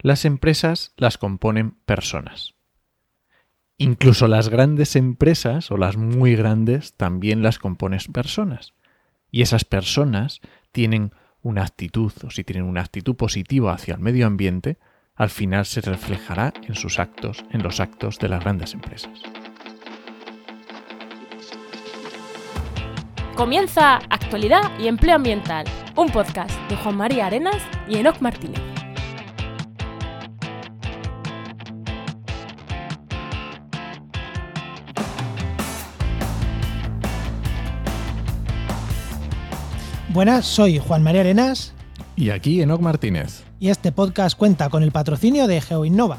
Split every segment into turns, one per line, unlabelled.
Las empresas las componen personas. Incluso las grandes empresas o las muy grandes también las componen personas. Y esas personas tienen una actitud, o si tienen una actitud positiva hacia el medio ambiente, al final se reflejará en sus actos, en los actos de las grandes empresas.
Comienza Actualidad y Empleo Ambiental, un podcast de Juan María Arenas y Enoc Martínez.
Buenas, soy Juan María Arenas.
Y aquí Enoc Martínez.
Y este podcast cuenta con el patrocinio de GeoInnova.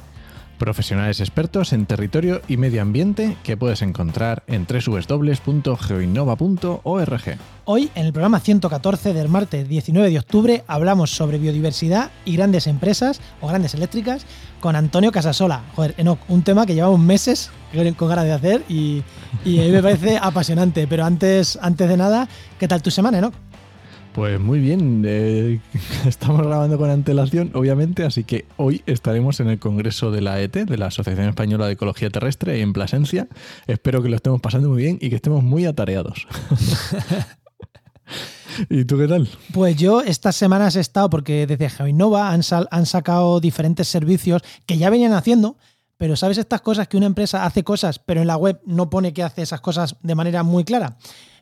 Profesionales expertos en territorio y medio ambiente que puedes encontrar en www.geoinnova.org.
Hoy, en el programa 114 del martes 19 de octubre, hablamos sobre biodiversidad y grandes empresas o grandes eléctricas con Antonio Casasola. Joder, Enoc, un tema que llevamos meses con ganas de hacer y, y a mí me parece apasionante. Pero antes, antes de nada, ¿qué tal tu semana, Enoc?
Pues muy bien, eh, estamos grabando con antelación, obviamente, así que hoy estaremos en el Congreso de la ET, de la Asociación Española de Ecología Terrestre, en Plasencia. Espero que lo estemos pasando muy bien y que estemos muy atareados. ¿Y tú qué tal?
Pues yo estas semanas he estado, porque desde GeoInnova han, han sacado diferentes servicios que ya venían haciendo, pero ¿sabes estas cosas que una empresa hace cosas, pero en la web no pone que hace esas cosas de manera muy clara?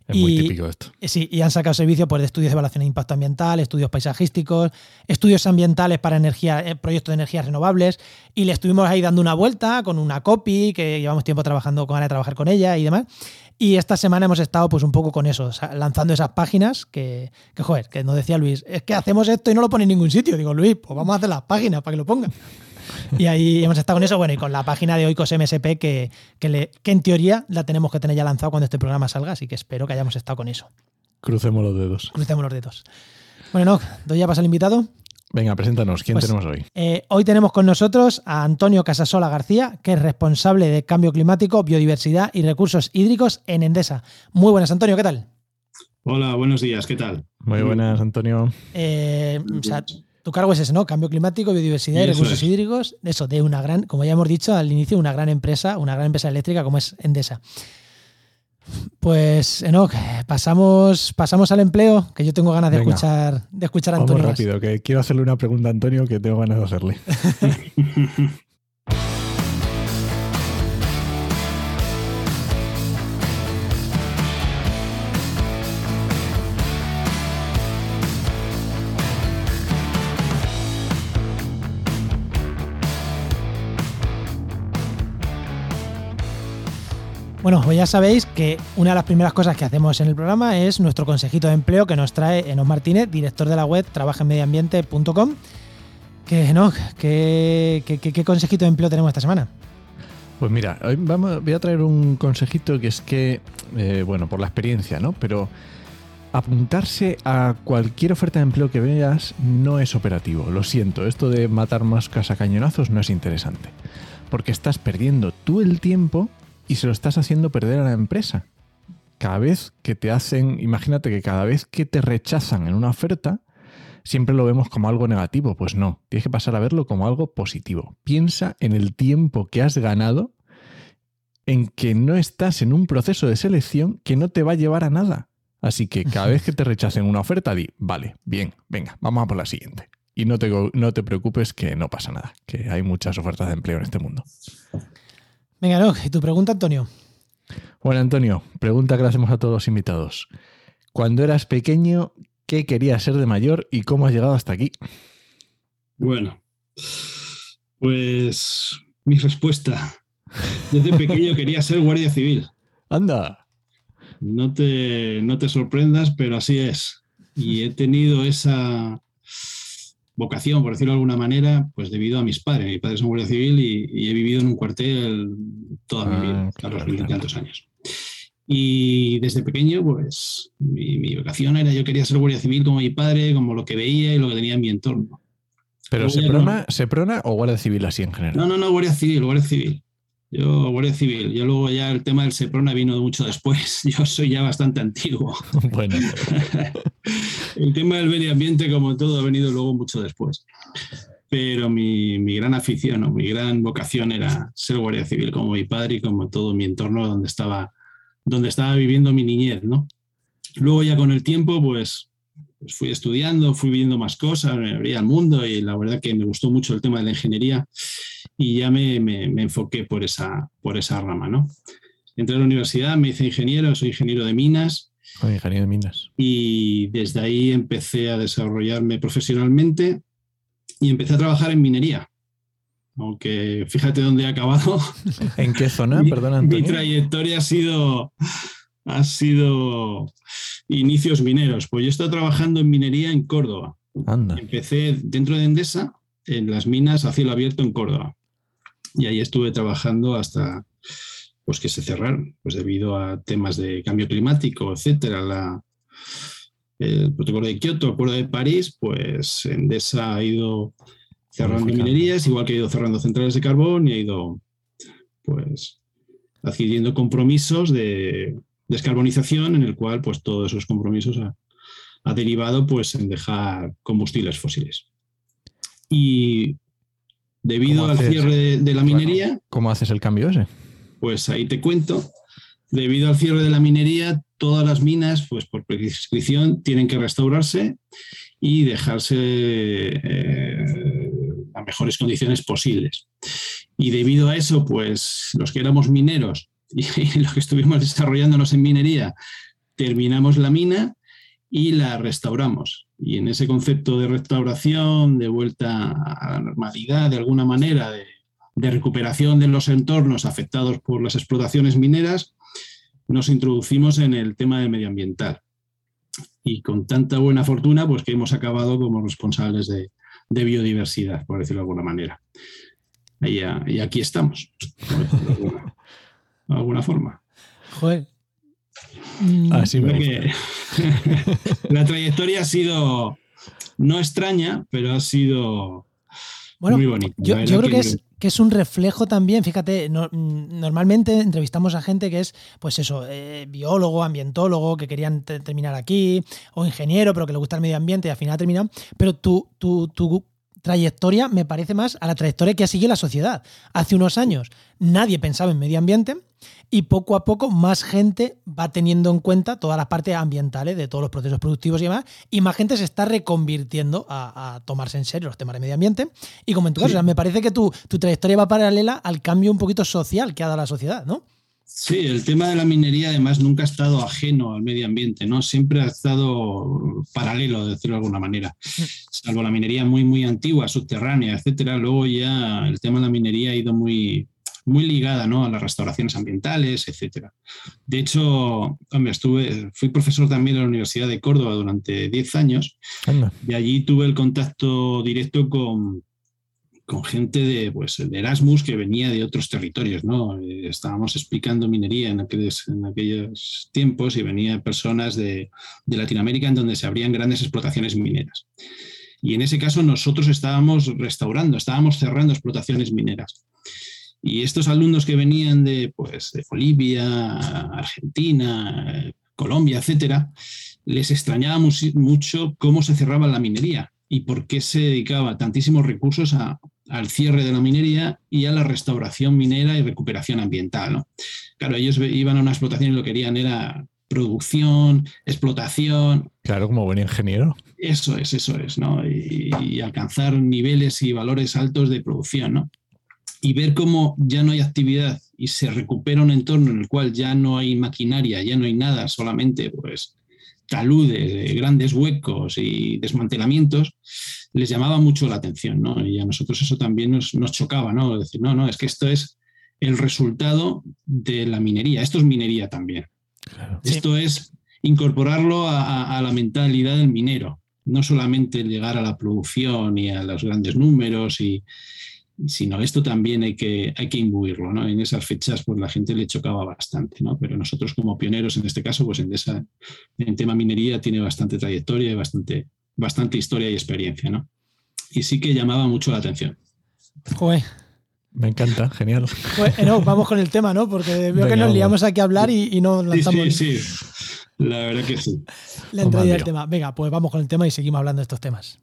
Es muy típico esto.
Sí, y han sacado servicios pues, de estudios de evaluación de impacto ambiental, estudios paisajísticos, estudios ambientales para energía, eh, proyectos de energías renovables. Y le estuvimos ahí dando una vuelta con una copy, que llevamos tiempo trabajando con de trabajar con ella y demás. Y esta semana hemos estado pues un poco con eso, lanzando esas páginas que, que, joder, que nos decía Luis, es que hacemos esto y no lo pone en ningún sitio. Digo, Luis, pues vamos a hacer las páginas para que lo pongan. Y ahí hemos estado con eso, bueno, y con la página de Oikos MSP que, que, en teoría la tenemos que tener ya lanzado cuando este programa salga, así que espero que hayamos estado con eso.
Crucemos los dedos.
Crucemos los dedos. Bueno, no, doy ya paso al invitado.
Venga, preséntanos, ¿quién pues, tenemos hoy?
Eh, hoy tenemos con nosotros a Antonio Casasola García, que es responsable de cambio climático, biodiversidad y recursos hídricos en Endesa. Muy buenas, Antonio, ¿qué tal?
Hola, buenos días, ¿qué tal?
Muy buenas, Antonio.
Eh, o sea, tu cargo es ese, ¿no? Cambio climático, biodiversidad y, recursos hídricos. Eso, de una gran, como ya hemos dicho al inicio, una gran empresa, una gran empresa eléctrica como es Endesa. Pues, Enoch, pasamos, pasamos al empleo, que yo tengo ganas de escuchar, de escuchar a Antonio.
Vamos rápido, que quiero hacerle una pregunta a Antonio que tengo ganas de hacerle.
Bueno, pues ya sabéis que una de las primeras cosas que hacemos en el programa es nuestro consejito de empleo que nos trae Enos Martínez, director de la web trabajenmedioambiente.com. ¿Qué, no, ¿qué, qué, consejito de empleo tenemos esta semana?
Pues mira, hoy voy a traer un consejito que es que, eh, bueno, por la experiencia, ¿no? Pero apuntarse a cualquier oferta de empleo que veas no es operativo. Lo siento, esto de matar moscas a cañonazos no es interesante. Porque estás perdiendo tú el tiempo y se lo estás haciendo perder a la empresa. Cada vez que te hacen, imagínate que cada vez que te rechazan en una oferta, siempre lo vemos como algo negativo. Pues no, tienes que pasar a verlo como algo positivo. Piensa en el tiempo que has ganado, en que no estás en un proceso de selección que no te va a llevar a nada. Así que cada vez que te rechacen una oferta, di, vale, bien, venga, vamos a por la siguiente. Y no te, no te preocupes que no pasa nada, que hay muchas ofertas de empleo en este mundo.
Venga, no, ¿y tu pregunta, Antonio?
Bueno, Antonio, pregunta que le hacemos a todos los invitados. Cuando eras pequeño, ¿qué querías ser de mayor y cómo has llegado hasta aquí?
Bueno, pues mi respuesta. Desde pequeño quería ser guardia civil.
Anda.
No te, no te sorprendas, pero así es. Y he tenido esa, vocación, por decirlo de alguna manera, pues debido a mis padres. Mi padre es un guardia civil y, he vivido en un cuartel toda mi vida, ah, a los mil tantos años. Y desde pequeño, pues mi, vocación era, yo quería ser guardia civil como mi padre, como lo que veía y lo que tenía en mi entorno.
¿Pero se prona, se prona o guardia civil así en general?
No, no, no, guardia civil, guardia civil. Yo, Guardia Civil. Yo luego ya el tema del SEPRONA vino mucho después. Yo soy ya bastante antiguo.
Bueno.
el tema del medio ambiente, como todo, ha venido luego mucho después. pero mi, mi, gran afición o mi gran vocación era ser guardia civil como mi padre y como todo mi entorno donde estaba, donde estaba viviendo mi niñez, ¿no? Luego ya con el tiempo, pues, pues fui estudiando, fui viendo más cosas, me abría al mundo y la verdad que me gustó mucho el tema de la ingeniería y ya me, me, me enfoqué por esa, por esa rama, ¿no? Entré a la universidad, me hice ingeniero, soy ingeniero de minas.
Soy ingeniero de minas.
Y desde ahí empecé a desarrollarme profesionalmente y empecé a trabajar en minería. Aunque fíjate dónde he acabado.
¿En qué zona?
Mi,
Perdona, Antonio.
mi trayectoria ha sido, ha sido inicios mineros. Pues yo he estado trabajando en minería en Córdoba.
Anda.
Empecé dentro de Endesa, en las minas a cielo abierto en Córdoba. Y ahí estuve trabajando hasta pues, que se cerraron, pues debido a temas de cambio climático, etcétera. La, el protocolo de Kioto, acuerdo de París, pues Endesa ha ido cerrando minerías, igual que ha ido cerrando centrales de carbón y ha ido pues adquiriendo compromisos de descarbonización en el cual pues todos esos compromisos ha, ha derivado pues en dejar combustibles fósiles. Y debido
¿Cómo
al
haces?
cierre de, de la minería,
¿Cómo haces el cambio ese?
pues ahí te cuento, debido al cierre de la minería, todas las minas, pues por prescripción, tienen que restaurarse y dejarse eh, las mejores condiciones posibles. Y debido a eso, pues los que éramos mineros y, los que estuvimos desarrollándonos en minería, terminamos la mina y la restauramos. Y en ese concepto de restauración, de vuelta a la normalidad, de alguna manera, de, recuperación de los entornos afectados por las explotaciones mineras, nos introducimos en el tema de medioambiental. Y con tanta buena fortuna, pues que hemos acabado como responsables de, biodiversidad, por decirlo de alguna manera. Y, y aquí estamos, por de alguna, de alguna forma.
Joder. Mm,
Así me
Creo
gusta.
que la trayectoria ha sido no extraña, pero ha sido
Bueno,
muy bonita.
Yo, creo que es, que es un reflejo también, fíjate, no- mm, normalmente entrevistamos a gente que es, pues eso, eh, biólogo, ambientólogo, que querían te- terminar aquí, o ingeniero, pero que le gusta el medio ambiente y al final ha terminado. Pero tu, tu, tu trayectoria me parece más a la trayectoria que ha seguido la sociedad. Hace unos años nadie pensaba en medio ambiente y poco a poco más gente va teniendo en cuenta todas las partes ambientales de todos los procesos productivos y demás, y más gente se está reconvirtiendo a, a tomarse en serio los temas de medio ambiente. Y como en tu caso,
Sí.
o sea, me parece que tu, tu trayectoria va paralela al cambio un poquito social que ha dado la sociedad, ¿no?
Sí, el tema de la minería además nunca ha estado ajeno al medio ambiente, ¿no? Siempre ha estado paralelo, de decirlo de alguna manera. Salvo la minería muy, muy antigua, subterránea, etcétera. Luego ya el tema de la minería ha ido muy, muy ligada, ¿no? A las restauraciones ambientales, etcétera. De hecho, hombre, estuve, fui profesor también en la Universidad de Córdoba durante 10 años
Anda.
y allí tuve el contacto directo con, con gente de, pues, de Erasmus que venía de otros territorios, ¿no? Eh, Estábamos explicando minería en aquellos, en aquellos tiempos y venían personas de, de Latinoamérica en donde se abrían grandes explotaciones mineras. Y en ese caso nosotros estábamos restaurando, estábamos cerrando explotaciones mineras. Y estos alumnos que venían de, pues, de Bolivia, Argentina, Colombia, etcétera, les extrañaba mucho cómo se cerraba la minería y por qué se dedicaba tantísimos recursos a- al cierre de la minería y a la restauración minera y recuperación ambiental. ¿no? Claro, ellos iban a una explotación y lo que querían era producción, explotación,
Claro, como buen ingeniero.
eso es, eso es, ¿no? Y, y alcanzar niveles y valores altos de producción, ¿no? Y ver cómo ya no hay actividad y se recupera un entorno en el cual ya no hay maquinaria, ya no hay nada, solamente pues taludes, grandes huecos y desmantelamientos, les llamaba mucho la atención, ¿no? Y a nosotros eso también nos, nos chocaba, ¿no? Es decir, no, no, es que esto es el resultado de la minería, esto es minería también.
Claro.
Sí.
Esto es incorporarlo a, a- a la mentalidad del minero, no solamente llegar a la producción y a los grandes números, y, sino esto también hay que, hay que imbuirlo. ¿no? En esas fechas pues la gente le chocaba bastante, ¿no? pero nosotros como pioneros en este caso, pues en, esa, en tema minería tiene bastante trayectoria y bastante, bastante historia y experiencia. ¿no? Y sí que llamaba mucho la atención.
Joder.
Me encanta, genial.
Pues, eh, no, vamos con el tema, ¿no? Porque veo
Venga,
que nos liamos aquí a hablar y, y no
Sí,
lanzamos
sí, sí. La verdad que sí.
la entrada del tema. Venga, pues vamos con el tema y seguimos hablando de estos temas.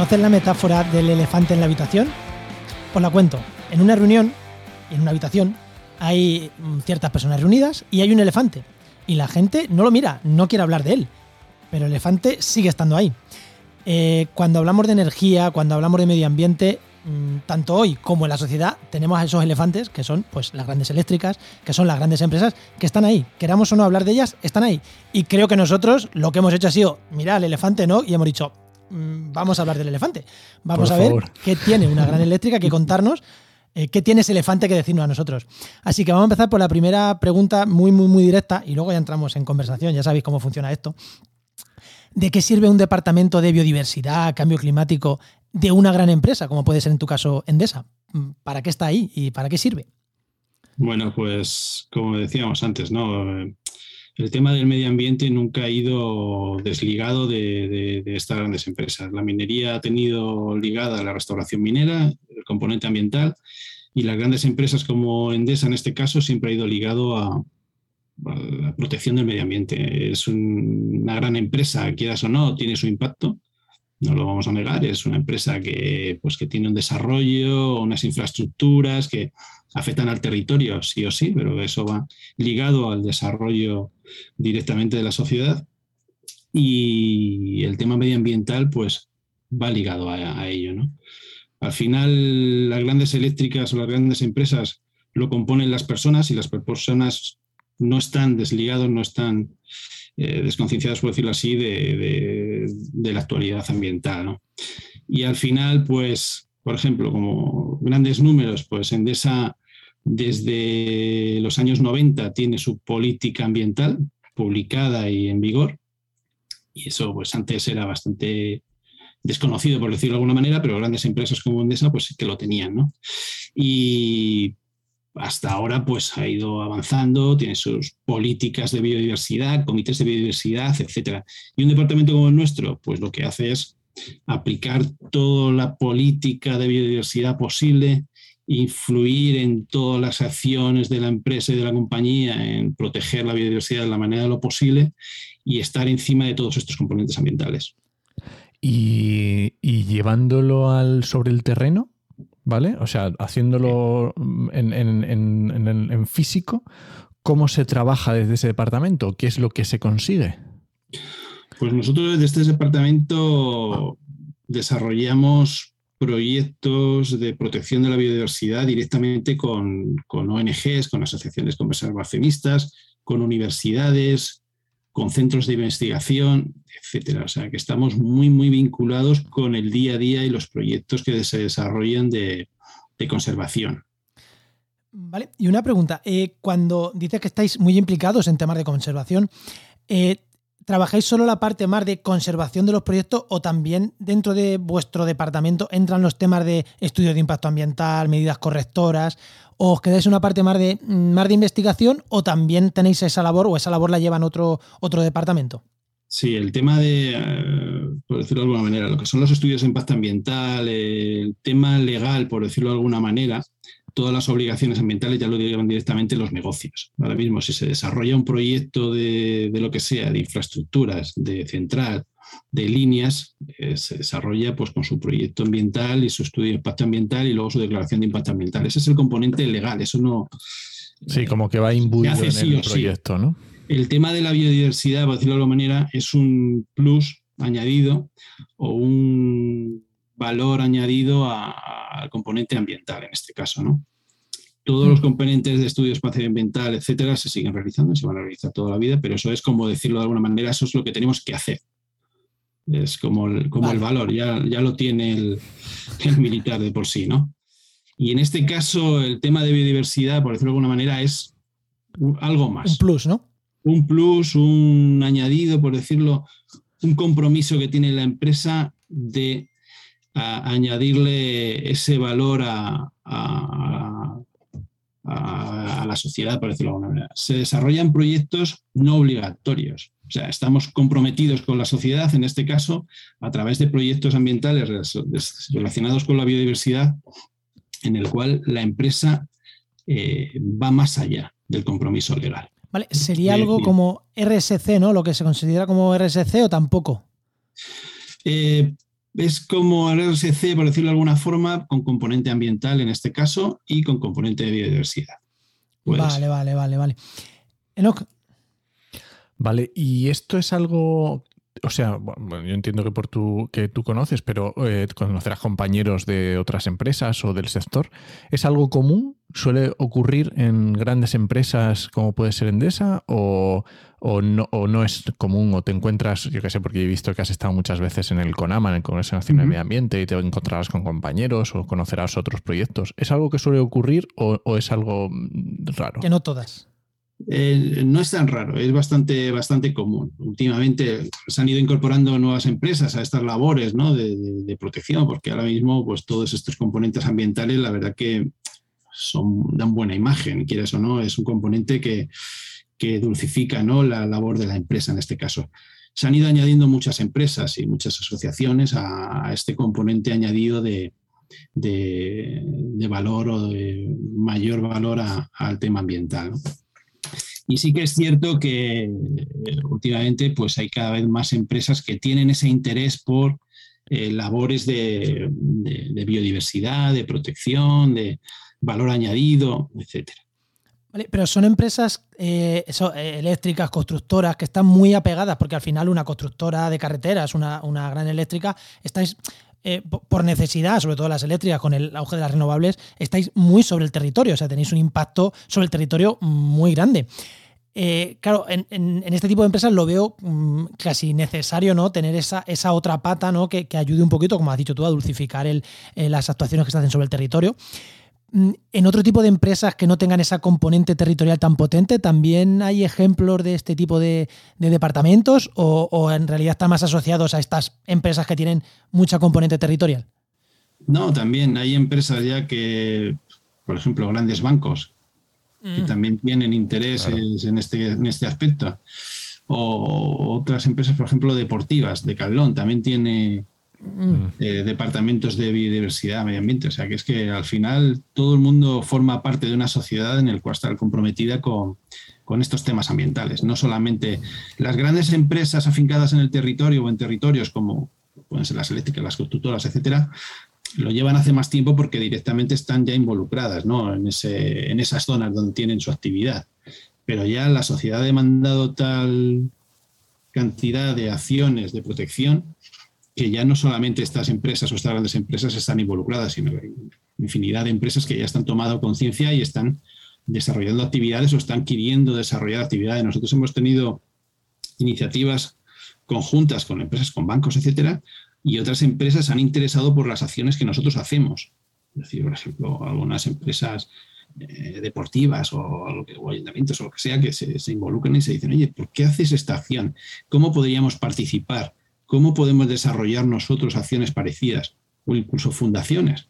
¿Conoces la metáfora del elefante en la habitación? Os la cuento. En una reunión, en una habitación, hay mm, ciertas personas reunidas y hay un elefante. Y la gente no lo mira, no quiere hablar de él. Pero el elefante sigue estando ahí. Eh, cuando hablamos de energía, cuando hablamos de medio ambiente, mm, tanto hoy como en la sociedad tenemos a esos elefantes que son pues las grandes eléctricas, que son las grandes empresas que están ahí. Queramos o no hablar de ellas, están ahí. Y creo que nosotros lo que hemos hecho ha sido mirar al elefante, ¿no? Y hemos dicho, mm, vamos a hablar del elefante. Vamos a ver qué tiene una gran eléctrica que contarnos. Eh, ¿Qué tiene ese elefante que decirnos a nosotros? Así que vamos a empezar por la primera pregunta muy, muy, muy directa y luego ya entramos en conversación, ya sabéis cómo funciona esto. ¿De qué sirve un departamento de biodiversidad, cambio climático de una gran empresa, como puede ser en tu caso Endesa? ¿Para qué está ahí y para qué sirve?
Bueno, pues como decíamos antes, ¿no? El tema del medio ambiente nunca ha ido desligado de, estas grandes empresas. La minería ha tenido ligada a la restauración minera, el componente ambiental, y las grandes empresas como Endesa en este caso siempre ha ido ligado a, la protección del medio ambiente. Es una gran empresa, quieras o no, tiene su impacto, no lo vamos a negar, es una empresa que, pues, que tiene un desarrollo, unas infraestructuras que afectan al territorio, sí o sí, pero eso va ligado al desarrollo directamente de la sociedad. Y el tema medioambiental, pues, va ligado a, ello, ¿no? Al final, las grandes eléctricas o las grandes empresas lo componen las personas y las personas no están desligados, no están eh, desconcienciados, por decirlo así, de, la actualidad ambiental. Y al final, pues, por ejemplo, como grandes números, pues Endesa desde los años 90 tiene su política ambiental publicada y en vigor. Y eso, pues antes era bastante desconocido, por decirlo de alguna manera, pero grandes empresas como Endesa, pues sí que lo tenían, ¿no? Y hasta ahora pues ha ido avanzando, tiene sus políticas de biodiversidad, comités de biodiversidad, etcétera. Y un departamento como el nuestro, pues lo que hace es aplicar toda la política de biodiversidad posible, influir en todas las acciones de la empresa y de la compañía en proteger la biodiversidad de la manera de lo posible y estar encima de todos estos componentes ambientales.
Y, y llevándolo al sobre el terreno, ¿vale? O sea, haciéndolo en, físico, ¿cómo se trabaja desde ese departamento? ¿Qué es lo que se consigue?
Pues nosotros desde este departamento desarrollamos proyectos de protección de la biodiversidad directamente con, con ONGs, con asociaciones conservacionistas, con universidades, con centros de investigación, etcétera. O sea, que estamos muy, muy vinculados con el día a día y los proyectos que se desarrollan de, conservación.
Vale, y una pregunta. Eh, cuando dices que estáis muy implicados en temas de conservación, eh, ¿trabajáis solo la parte más de conservación de los proyectos o también dentro de vuestro departamento entran los temas de estudios de impacto ambiental, medidas correctoras o os quedáis una parte más de, más de investigación o también tenéis esa labor o esa labor la llevan otro, otro departamento?
Sí, el tema de, eh, por decirlo de alguna manera, lo que son los estudios de impacto ambiental, el tema legal, por decirlo de alguna manera, todas las obligaciones ambientales ya lo llevan directamente los negocios. Ahora mismo, si se desarrolla un proyecto de, de lo que sea, de infraestructuras, de central, de líneas eh, se desarrolla pues, con su proyecto ambiental y su estudio de impacto ambiental y luego su declaración de impacto ambiental. Ese es el componente legal, eso no...
Sí, como que va imbuido en el proyecto, ¿no?
El tema de la biodiversidad, por decirlo de alguna manera, es un plus añadido o un valor añadido al componente ambiental en este caso, ¿no? Todos los mm. componentes de estudio espacio ambiental, etcétera, se siguen realizando, se van a realizar toda la vida, pero eso es como decirlo de alguna manera, eso es lo que tenemos que hacer. Es como el, como el valor, ya, ya lo tiene el, militar de por sí, ¿no? Y en este caso, el tema de biodiversidad, por decirlo de alguna manera, es algo más.
Un plus, ¿no?
Un plus, un añadido, por decirlo, un compromiso que tiene la empresa de añadirle ese valor a, a, la sociedad, por decirlo de alguna manera. Se desarrollan proyectos no obligatorios. O sea, estamos comprometidos con la sociedad, en este caso, a través de proyectos ambientales relacionados con la biodiversidad, en el cual la empresa eh, va más allá del compromiso legal.
Vale, ¿sería algo como RSC, ¿no? Lo que se considera como RSC o tampoco?
Eh, es como el RSC, por decirlo de alguna forma, con componente ambiental en este caso y con componente de biodiversidad.
vale, vale, vale, vale.
Vale, y esto es algo o sea, bueno, yo entiendo que por tu, que tú conoces, pero eh, conocerás compañeros de otras empresas o del sector. ¿Es algo común? ¿Suele ocurrir en grandes empresas como puede ser Endesa? ¿O, o, no, o no es común? ¿O te encuentras, yo qué sé, porque he visto que has estado muchas veces en el CONAMA, en el Congreso Nacional de Medio Ambiente, y te encontrarás con compañeros o conocerás otros proyectos? ¿Es algo que suele ocurrir o, o es algo mm, raro?
Que no todas.
Eh, no es tan raro, es bastante, bastante común. Últimamente se han ido incorporando nuevas empresas a estas labores de, protección, porque ahora mismo pues, todos estos componentes ambientales, la verdad que son, dan buena imagen, quieres o no, es un componente que, dulcifica ¿no? la labor de la empresa en este caso. Se han ido añadiendo muchas empresas y muchas asociaciones a, este componente añadido de, valor o de mayor valor al tema ambiental. Y sí que es cierto que eh, últimamente pues hay cada vez más empresas que tienen ese interés por eh, labores de, biodiversidad, de protección, de valor añadido, etc.
pero son empresas eh, eléctricas, constructoras, que están muy apegadas, porque al final una constructora de carreteras, una, una gran eléctrica, estáis eh, por necesidad, sobre todo las eléctricas, con el auge de las renovables, estáis muy sobre el territorio, o sea, tenéis un impacto sobre el territorio muy grande. Eh, claro, en, este tipo de empresas lo veo mm, casi necesario, ¿no? Tener esa, esa otra pata, ¿no? Que, ayude un poquito, como has dicho tú, a dulcificar eh, las actuaciones que se hacen sobre el territorio. Mm, en otro tipo de empresas que no tengan esa componente territorial tan potente, ¿también hay ejemplos de este tipo de, departamentos o, en realidad están más asociados a estas empresas que tienen mucha componente territorial?
No, también hay empresas ya que, por ejemplo, grandes bancos, que mm. también tienen intereses en, este, en este aspecto. O otras empresas, por ejemplo, deportivas, de Calón, también tiene. Eh, departamentos de biodiversidad, medio ambiente. O sea, que es que al final todo el mundo forma parte de una sociedad en la cual está comprometida con, estos temas ambientales. No solamente las grandes empresas afincadas en el territorio o en territorios como pueden ser las eléctricas, las constructoras, etcétera, lo llevan hace más tiempo porque directamente están ya involucradas ¿no? en, ese, en esas zonas donde tienen su actividad. Pero ya la sociedad ha demandado tal cantidad de acciones de protección que ya no solamente estas empresas o estas grandes empresas están involucradas, sino infinidad de empresas que ya están tomando conciencia y están desarrollando actividades o están queriendo desarrollar actividades. Nosotros hemos tenido iniciativas conjuntas con empresas, con bancos, etcétera, y otras empresas han interesado por las acciones que nosotros hacemos. Es decir, por ejemplo, algunas empresas eh, deportivas o, ayuntamientos o lo que sea que se, se involucran y se dicen, oye, ¿por qué haces esta acción? ¿Cómo podríamos participar? ¿Cómo podemos desarrollar nosotros acciones parecidas? O incluso fundaciones.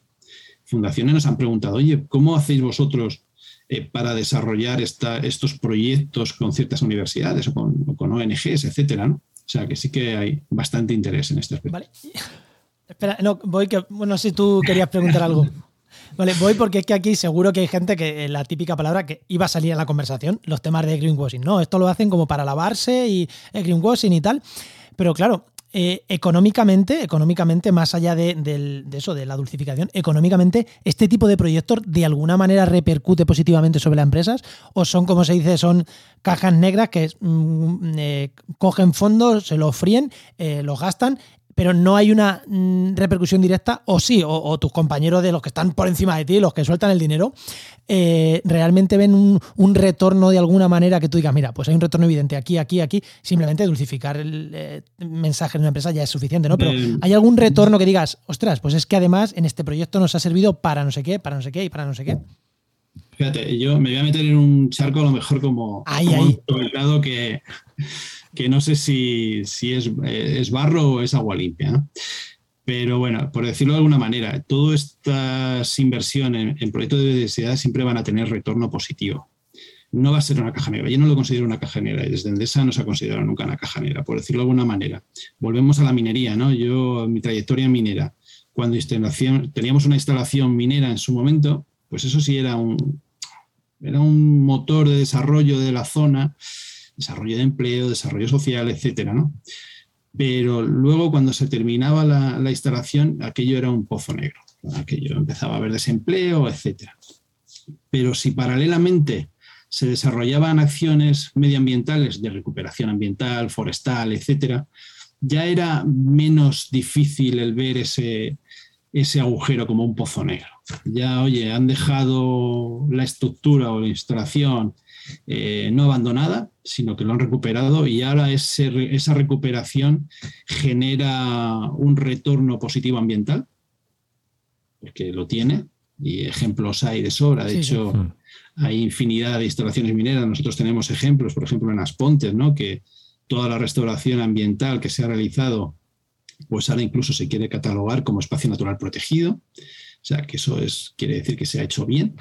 Fundaciones nos han preguntado, oye, ¿cómo hacéis vosotros eh, para desarrollar estos proyectos con ciertas universidades o con, ONGs, etcétera? ¿no? O sea que sí que hay bastante interés en este aspecto. Vale.
Espera, no, voy que, bueno, si tú querías preguntar algo. Vale, voy porque es que aquí seguro que hay gente que eh, la típica palabra que iba a salir en la conversación, los temas de greenwashing. No, esto lo hacen como para lavarse y el greenwashing y tal. Pero claro, eh, económicamente, económicamente, más allá de, eso, de la dulcificación, económicamente, ¿este tipo de proyectos de alguna manera repercute positivamente sobre las empresas? ¿O son, como se dice, son cajas negras que mm, eh, cogen fondos, se los fríen, eh, los gastan pero no hay una mm, repercusión directa, o sí, o, tus compañeros de los que están por encima de ti, los que sueltan el dinero, eh, realmente ven un, retorno de alguna manera que tú digas, mira, pues hay un retorno evidente aquí, aquí, aquí, simplemente dulcificar el eh, mensaje de una empresa ya es suficiente, ¿no? Pero hay algún retorno que digas, ostras, pues es que además en este proyecto nos ha servido para no sé qué, para no sé qué y para no sé qué.
Fíjate, yo me voy a meter en un charco a lo mejor como,
ahí, ahí.
que que no sé si, es, barro o es agua limpia. Pero bueno, por decirlo de alguna manera, todas estas inversiones en, proyectos de biodiversidad siempre van a tener retorno positivo. No va a ser una caja negra. Yo no lo considero una caja negra y desde Endesa no se ha considerado nunca una caja negra, por decirlo de alguna manera. Volvemos a la minería, ¿no? Yo, mi trayectoria minera, cuando teníamos una instalación minera en su momento, pues eso sí era un, era un motor de desarrollo de la zona desarrollo de empleo, desarrollo social, etcétera, ¿no? pero luego cuando se terminaba la, la instalación, aquello era un pozo negro, aquello empezaba a haber desempleo, etc. Pero si paralelamente se desarrollaban acciones medioambientales de recuperación ambiental, forestal, etcétera, ya era menos difícil el ver ese agujero como un pozo negro. Ya, oye, han dejado la estructura o la instalación eh, no abandonada, sino que lo han recuperado y ahora esa recuperación genera un retorno positivo ambiental, porque lo tiene, y ejemplos hay de sobra. De hecho, mm. hay infinidad de instalaciones mineras. Nosotros tenemos ejemplos, por ejemplo, en Aspontes, ¿no? que toda la restauración ambiental que se ha realizado, pues ahora incluso se quiere catalogar como espacio natural protegido. O sea, que eso es, quiere decir que se ha hecho bien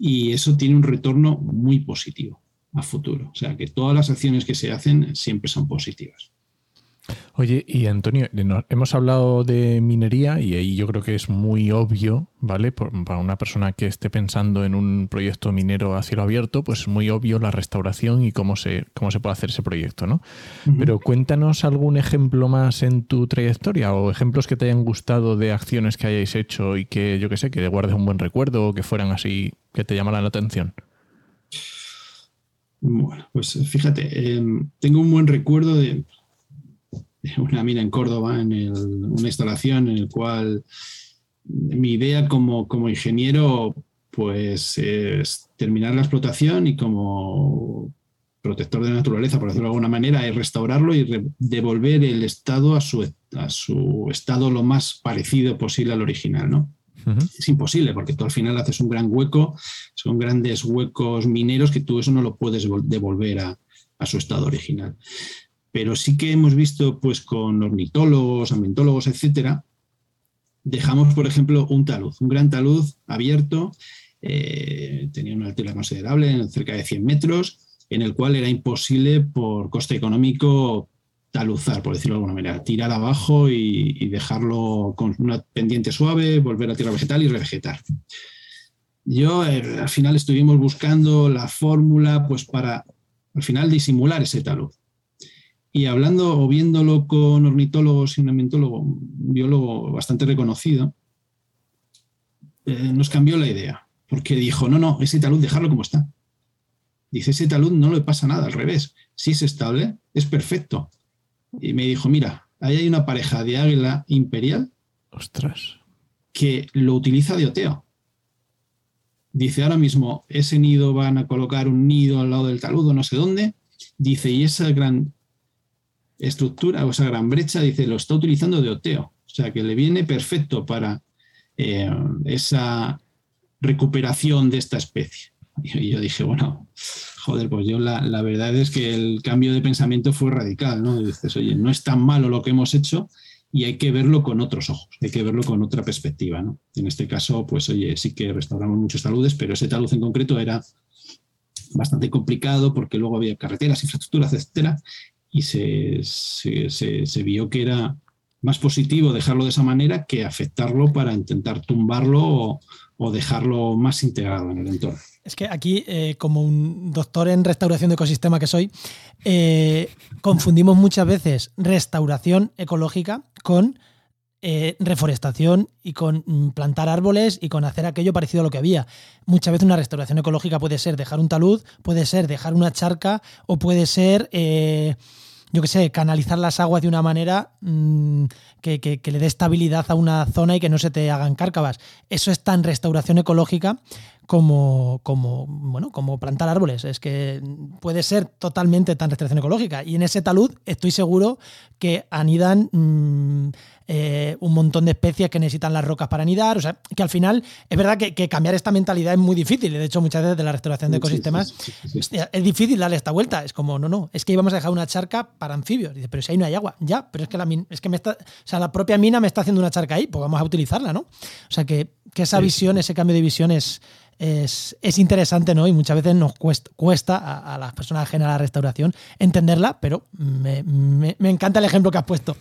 y eso tiene un retorno muy positivo a futuro. O sea, que todas las acciones que se hacen siempre son positivas.
Oye, y Antonio, hemos hablado de minería y ahí yo creo que es muy obvio, ¿vale? para una persona que esté pensando en un proyecto minero a cielo abierto, pues es muy obvio la restauración y cómo se, cómo se puede hacer ese proyecto, ¿no? Pero cuéntanos algún ejemplo más en tu trayectoria o ejemplos que te hayan gustado de acciones que hayáis hecho y que, yo que sé, que guardes un buen recuerdo o que fueran así, que te llamaran la atención.
Bueno, pues fíjate, em, tengo un buen recuerdo de una mina en Córdoba, en una instalación en el cual mi idea como, como ingeniero pues es terminar la explotación y como protector de la naturaleza, por decirlo de alguna manera, es restaurarlo y devolver el estado a su, a su estado lo más parecido posible al original, ¿no? Es imposible porque tú al final haces un gran hueco, son grandes huecos mineros que tú eso no lo puedes devolver a, a su estado original pero sí que hemos visto pues con ornitólogos, ambientólogos, etcétera, dejamos, por ejemplo, un talud, un gran talud abierto, eh, tenía una altura considerable, cerca de 100 metros, en el cual era imposible por coste económico taluzar, por decirlo de alguna manera, tirar abajo y, dejarlo con una pendiente suave, volver a tierra vegetal y revegetar. Yo eh, al final estuvimos buscando la fórmula pues para al final disimular ese talud. Y hablando o viéndolo con ornitólogos y un ambientólogo, un biólogo bastante reconocido, eh, nos cambió la idea, porque dijo, no, no, ese talud dejarlo como está. Dice, ese talud no le pasa nada, al revés. Si es estable, es perfecto. Y me dijo, mira, ahí hay una pareja de águila imperial.
Ostras.
Que lo utiliza de oteo. Dice, ahora mismo ese nido van a colocar un nido al lado del talud no sé dónde. Dice, y esa gran estructura o esa gran brecha, dice, lo está utilizando de Oteo. O sea, que le viene perfecto para eh, esa recuperación de esta especie. Y yo dije, bueno, joder, pues yo la, verdad es que el cambio de pensamiento fue radical, ¿no? dices, oye, no es tan malo lo que hemos hecho y hay que verlo con otros ojos, hay que verlo con otra perspectiva, ¿no? En este caso, pues oye, sí que restauramos muchos taludes, pero ese talud en concreto era bastante complicado porque luego había carreteras, infraestructuras, etcétera, y se, se, vio que era más positivo dejarlo de esa manera que afectarlo para intentar tumbarlo o, dejarlo más integrado en el entorno.
Es que aquí, eh, como un doctor en restauración de ecosistema que soy, eh, confundimos muchas veces restauración ecológica con eh, reforestación y con mm, plantar árboles y con hacer aquello parecido a lo que había. Muchas veces una restauración ecológica puede ser dejar un talud, puede ser dejar una charca o puede ser, eh, yo qué sé, canalizar las aguas de una manera mm, que, le dé estabilidad a una zona y que no se te hagan cárcavas. Eso es tan restauración ecológica como, como, bueno, como plantar árboles. Es que puede ser totalmente tan restauración ecológica. Y en ese talud estoy seguro que anidan mm, eh, un montón de especies que necesitan las rocas para anidar. O sea, que al final es verdad que, cambiar esta mentalidad es muy difícil. De hecho, muchas veces de la restauración de ecosistemas es difícil darle esta vuelta. Es como, no, no, es que íbamos a dejar una charca para anfibios. Dice, pero si ahí no hay agua. Ya, pero es que la, es que me está, o sea, la propia mina me está haciendo una charca ahí, pues vamos a utilizarla, ¿no? O sea, que, que esa visión, ese cambio de visión es, es, interesante, ¿no? Y muchas veces nos cuesta, a, las personas ajenas a la restauración entenderla, pero me, encanta el ejemplo que has puesto.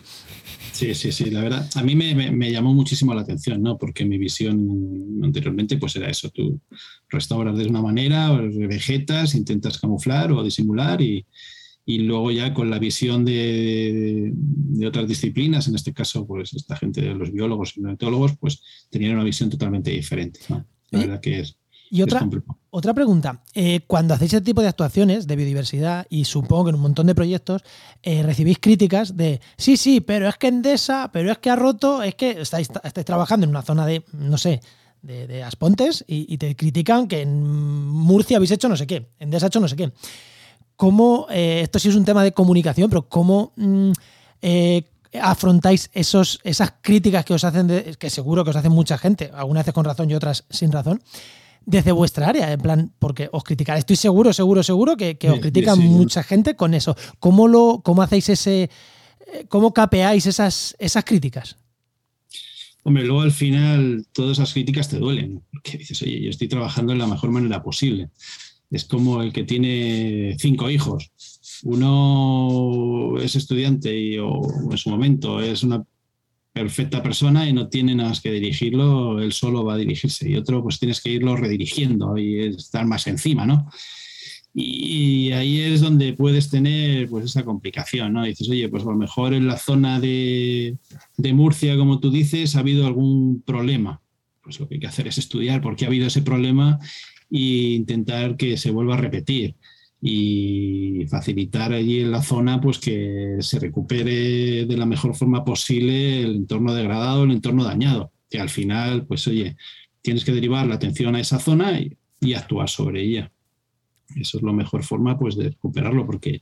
Sí, sí, sí, la verdad. A mí me, llamó muchísimo la atención, ¿no? Porque mi visión anteriormente pues era eso, tú restauras de una manera, vegetas, intentas camuflar o disimular y, y luego ya con la visión de, otras disciplinas, en este caso, pues esta gente de los biólogos y neonatólogos, pues tenían una visión totalmente diferente. La verdad que es.
Y otra, otra pregunta, eh, cuando hacéis ese tipo de actuaciones de biodiversidad y supongo que en un montón de proyectos eh, recibís críticas de, sí, sí, pero es que Endesa, pero es que ha roto, es que estáis, estáis trabajando en una zona de, no sé, de, Aspontes y, te critican que en Murcia habéis hecho no sé qué, Endesa ha hecho no sé qué. ¿Cómo, eh, esto sí es un tema de comunicación, pero cómo... Mm, afrontáis esos, esas críticas que os hacen, que seguro que os hacen mucha gente, algunas veces con razón y otras sin razón, desde vuestra área, en plan, porque os critican, estoy seguro, seguro, seguro que, os critican mucha gente con eso. ¿Cómo, lo, cómo hacéis ese, eh, cómo capeáis esas, esas críticas?
Hombre, luego al final todas esas críticas te duelen, porque dices, oye, yo estoy trabajando en la mejor manera posible. Es como el que tiene cinco hijos. Uno es estudiante y o en su momento es una perfecta persona y no tiene nada más que dirigirlo, él solo va a dirigirse. Y otro, pues tienes que irlo redirigiendo y estar más encima, ¿no? Y ahí es donde puedes tener pues esa complicación, ¿no? Dices, oye, pues a lo mejor en la zona de, de Murcia, como tú dices, ha habido algún problema. Pues lo que hay que hacer es estudiar por qué ha habido ese problema e intentar que se vuelva a repetir y facilitar allí en la zona pues que se recupere de la mejor forma posible el entorno degradado, el entorno dañado, que al final, pues oye, tienes que derivar la atención a esa zona y, actuar sobre ella. Eso es la mejor forma pues de recuperarlo porque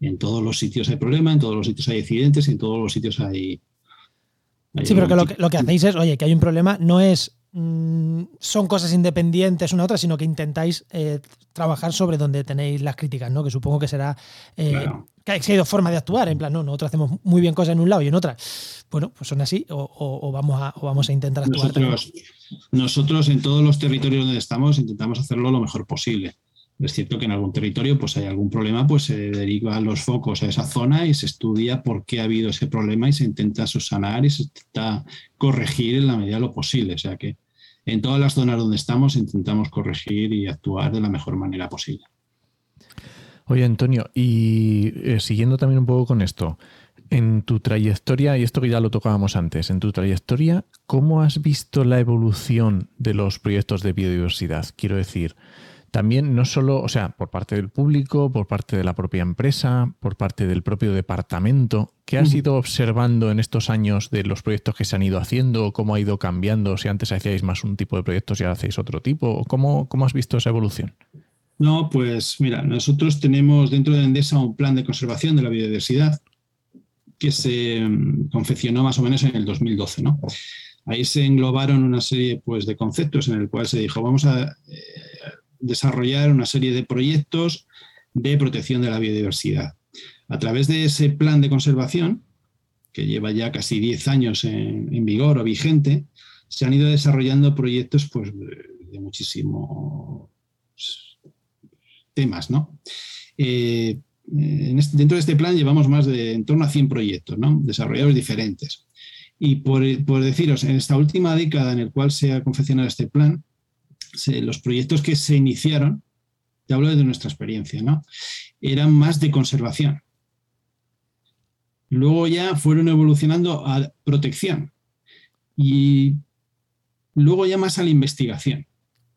en todos los sitios hay problemas, en todos los sitios hay accidentes, en todos los sitios hay...
sí, pero que lo, que lo que hacéis es, oye, que hay un problema, no es Mm, son cosas independientes una a otra, sino que intentáis eh, trabajar sobre donde tenéis las críticas, ¿no? Que supongo que será eh, que ha sido forma de actuar, en plan, no, nosotros hacemos muy bien cosas en un lado y en otra. Bueno, pues son así, o, vamos, a, vamos a intentar actuar.
Nosotros, nosotros en todos los territorios donde estamos intentamos hacerlo lo mejor posible. Es cierto que en algún territorio pues hay algún problema, pues se deriva los focos a esa zona y se estudia por qué ha habido ese problema y se intenta subsanar y se intenta corregir en la medida de lo posible. O sea que en todas las zonas donde estamos intentamos corregir y actuar de la mejor manera posible.
Oye, Antonio, y eh, siguiendo también un poco con esto, en tu trayectoria, y esto que ya lo tocábamos antes, en tu trayectoria, ¿cómo has visto la evolución de los proyectos de biodiversidad? Quiero decir, también no solo, o sea, por parte del público, por parte de la propia empresa, por parte del propio departamento, ¿qué has ido observando en estos años de los proyectos que se han ido haciendo? ¿Cómo ha ido cambiando? Si antes hacíais más un tipo de proyectos y ahora hacéis otro tipo. ¿Cómo, cómo has visto esa evolución?
No, pues mira, nosotros tenemos dentro de Endesa un plan de conservación de la biodiversidad que se mm, confeccionó más o menos en el 2012, ¿no? Ahí se englobaron una serie pues, de conceptos en el cual se dijo, vamos a eh, desarrollar una serie de proyectos de protección de la biodiversidad. A través de ese plan de conservación, que lleva ya casi 10 años en, vigor o vigente, se han ido desarrollando proyectos pues, de, muchísimos temas. ¿no? Eh, este, dentro de este plan llevamos más de en torno a 100 proyectos ¿no? desarrollados diferentes. Y por, por deciros, en esta última década en la cual se ha confeccionado este plan, los proyectos que se iniciaron, te hablo de nuestra experiencia, ¿no? Eran más de conservación. Luego ya fueron evolucionando a protección y luego ya más a la investigación.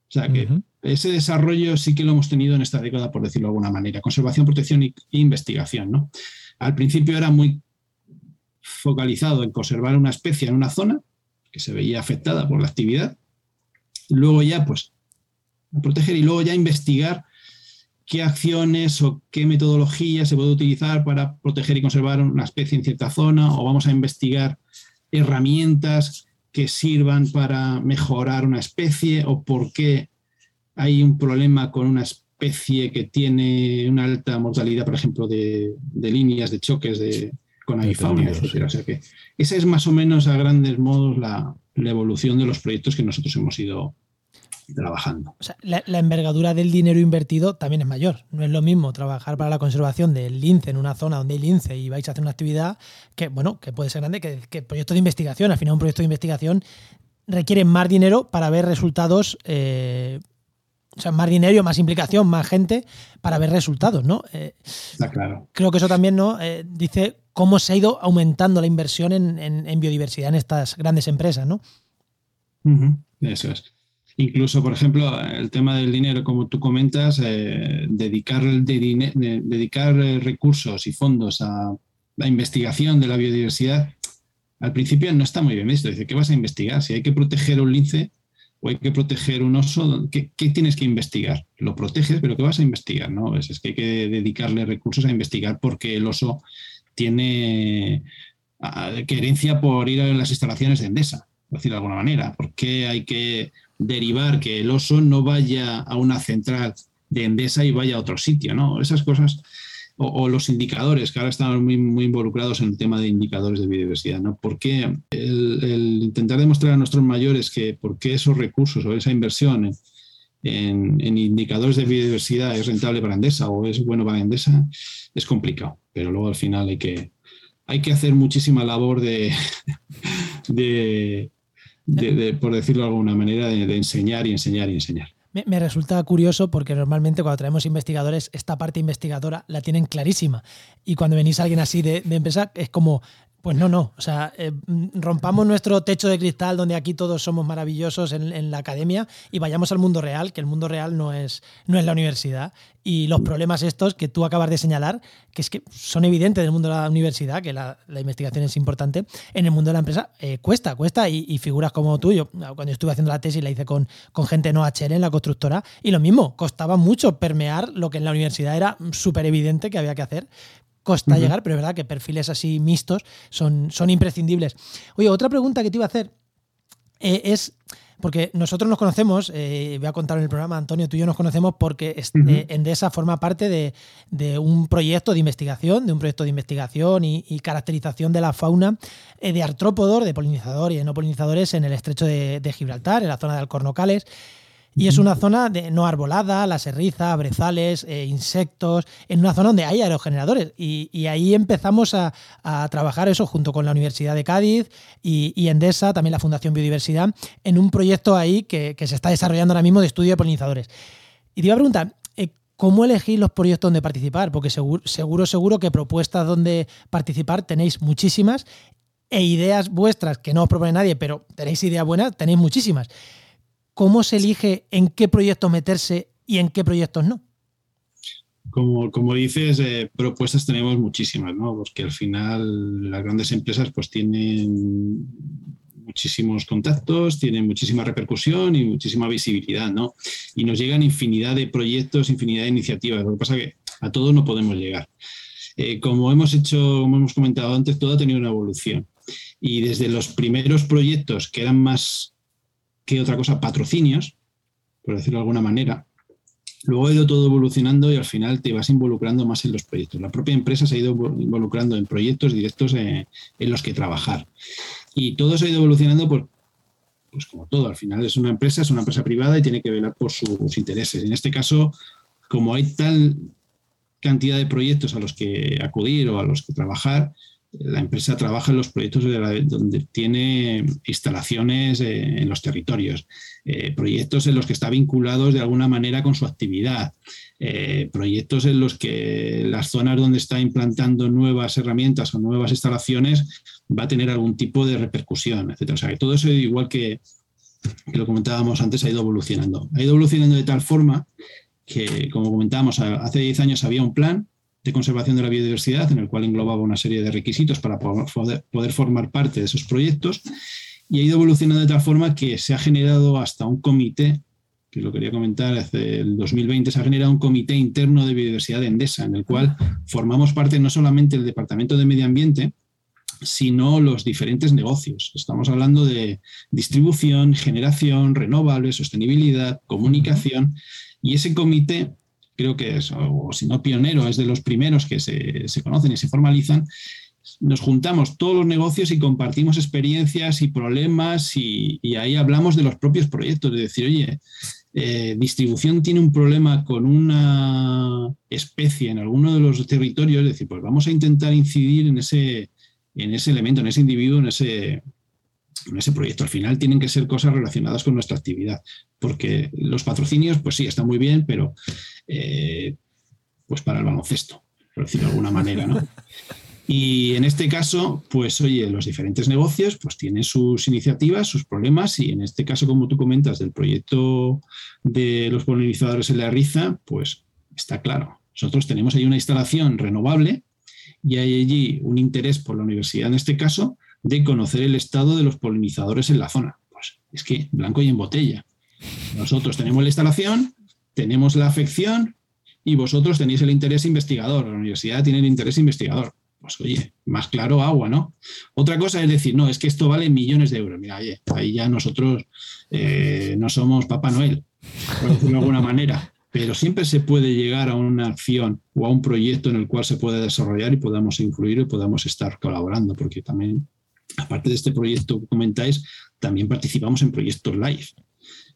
O sea que ese desarrollo sí que lo hemos tenido en esta década, por decirlo de alguna manera. Conservación, protección e investigación. ¿no? Al principio era muy focalizado en conservar una especie en una zona que se veía afectada por la actividad luego ya, pues, proteger y luego ya investigar qué acciones o qué metodología se puede utilizar para proteger y conservar una especie en cierta zona, o vamos a investigar herramientas que sirvan para mejorar una especie, o por qué hay un problema con una especie que tiene una alta mortalidad, por ejemplo, de, líneas de choques de, con avifauna, etc. O sea que esa es más o menos a grandes modos la, la evolución de los proyectos que nosotros hemos ido trabajando.
O sea, la, envergadura del dinero invertido también es mayor. No es lo mismo trabajar para la conservación del lince en una zona donde hay lince y vais a hacer una actividad que, bueno, que puede ser grande que, que proyecto de investigación. Al final, un proyecto de investigación requiere más dinero para ver resultados eh, o sea, más dinero, más implicación, más gente para ver resultados, ¿no?
Está claro.
Creo que eso también, ¿no? dice cómo se ha ido aumentando la inversión en, biodiversidad en estas grandes empresas, ¿no?
Eso es. Incluso, por ejemplo, el tema del dinero, como tú comentas, eh, dedicar, dedicar eh, recursos y fondos a la investigación de la biodiversidad, al principio no está muy bien visto. Dice, ¿qué vas a investigar? Si hay que proteger un lince o hay que proteger un oso, ¿qué, tienes que investigar? Lo proteges, pero ¿qué vas a investigar? ¿no? Es, es que hay que dedicarle recursos a investigar porque el oso tiene querencia por ir a las instalaciones de Endesa, por decirlo de alguna manera. ¿Por qué hay que derivar que el oso no vaya a una central de Endesa y vaya a otro sitio, ¿no? Esas cosas, o, los indicadores, que ahora están muy, muy, involucrados en el tema de indicadores de biodiversidad, ¿no? ¿Por qué el, intentar demostrar a nuestros mayores que por qué esos recursos o esa inversión en, en, indicadores de biodiversidad es rentable para Endesa o es bueno para Endesa, es complicado, pero luego al final hay que, hay que hacer muchísima labor de, de por decirlo de alguna manera, de, enseñar y enseñar y enseñar.
Me, resulta curioso porque normalmente cuando traemos investigadores, esta parte investigadora la tienen clarísima. Y cuando venís a alguien así de, de empresa, es como, pues no, no. O sea, eh, rompamos nuestro techo de cristal donde aquí todos somos maravillosos en, la academia y vayamos al mundo real, que el mundo real no es, no es la universidad. Y los problemas estos que tú acabas de señalar, que es que son evidentes en el mundo de la universidad, que la, investigación es importante, en el mundo de la empresa eh, cuesta, cuesta. Y, figuras como tú, yo cuando estuve haciendo la tesis la hice con, con gente no HL en la constructora, y lo mismo, costaba mucho permear lo que en la universidad era súper evidente que había que hacer costa llegar, pero es verdad que perfiles así mixtos son, son imprescindibles. Oye, otra pregunta que te iba a hacer eh, es, porque nosotros nos conocemos, eh, voy a contar en el programa, Antonio, tú y yo nos conocemos porque este, Endesa forma parte de, un proyecto de investigación, de un proyecto de investigación y, caracterización de la fauna eh, de artrópodos, de polinizadores y de no polinizadores en el estrecho de, de Gibraltar, en la zona de Alcornocales. Y es una zona de, no arbolada, la serriza, brezales, eh, insectos, en una zona donde hay aerogeneradores. Y, ahí empezamos a, trabajar eso junto con la Universidad de Cádiz y, Endesa, también la Fundación Biodiversidad, en un proyecto ahí que, se está desarrollando ahora mismo de estudio de polinizadores. Y te iba a preguntar, eh, ¿cómo elegís los proyectos donde participar? Porque seguro, seguro, seguro que propuestas donde participar tenéis muchísimas e ideas vuestras que no os propone nadie, pero tenéis ideas buenas, tenéis muchísimas. ¿Cómo se elige en qué proyectos meterse y en qué proyectos no?
Como, como dices, eh, propuestas tenemos muchísimas, ¿no? Porque al final las grandes empresas pues tienen muchísimos contactos, tienen muchísima repercusión y muchísima visibilidad, ¿no? Y nos llegan infinidad de proyectos, infinidad de iniciativas. Lo que pasa es que a todos no podemos llegar. Eh, como hemos hecho, como hemos comentado antes, todo ha tenido una evolución. Y desde los primeros proyectos que eran más que otra cosa, patrocinios, por decirlo de alguna manera. Luego ha ido todo evolucionando y al final te vas involucrando más en los proyectos. La propia empresa se ha ido involucrando en proyectos directos en, los que trabajar. Y todo se ha ido evolucionando pues como todo, al final es una empresa, es una empresa privada y tiene que velar por sus intereses. En este caso, como hay tal cantidad de proyectos a los que acudir o a los que trabajar, la empresa trabaja en los proyectos donde tiene instalaciones eh, en los territorios, eh, proyectos en los que está vinculados de alguna manera con su actividad, eh, proyectos en los que las zonas donde está implantando nuevas herramientas o nuevas instalaciones va a tener algún tipo de repercusión, etc. O sea, que todo eso, igual que, que lo comentábamos antes, ha ido evolucionando. Ha ido evolucionando de tal forma que, como comentábamos, hace 10 años había un plan de conservación de la biodiversidad, en el cual englobaba una serie de requisitos para poder, formar parte de esos proyectos, y ha ido evolucionando de tal forma que se ha generado hasta un comité, que lo quería comentar, hace el 2020 se ha generado un comité interno de biodiversidad de Endesa, en el cual formamos parte no solamente el Departamento de Medio Ambiente, sino los diferentes negocios. Estamos hablando de distribución, generación, renovables, sostenibilidad, comunicación, y ese comité creo que es, o, si no pionero, es de los primeros que se, conocen y se formalizan, nos juntamos todos los negocios y compartimos experiencias y problemas y, ahí hablamos de los propios proyectos, de decir, oye, eh, distribución tiene un problema con una especie en alguno de los territorios, es decir, pues vamos a intentar incidir en ese, en ese elemento, en ese individuo, en ese, ese proyecto. Al final tienen que ser cosas relacionadas con nuestra actividad, porque los patrocinios, pues sí, están muy bien, pero eh, pues para el baloncesto, por decirlo de alguna manera, ¿no? Y en este caso, pues oye, los diferentes negocios pues tienen sus iniciativas, sus problemas y en este caso, como tú comentas, del proyecto de los polinizadores en la riza, pues está claro. Nosotros tenemos ahí una instalación renovable y hay allí un interés por la universidad, en este caso, de conocer el estado de los polinizadores en la zona. Pues es que blanco y en botella. Nosotros tenemos la instalación, tenemos la afección y vosotros tenéis el interés investigador. La universidad tiene el interés investigador pues oye, más claro agua, ¿no? Otra cosa es decir, no, es que esto vale millones de euros. Mira, oye, ahí ya nosotros eh, no somos Papá Noel, de alguna manera, pero siempre se puede llegar a una acción o a un proyecto en el cual se pueda desarrollar y podamos influir y podamos estar colaborando, porque también, aparte de este proyecto que comentáis, también participamos en proyectos live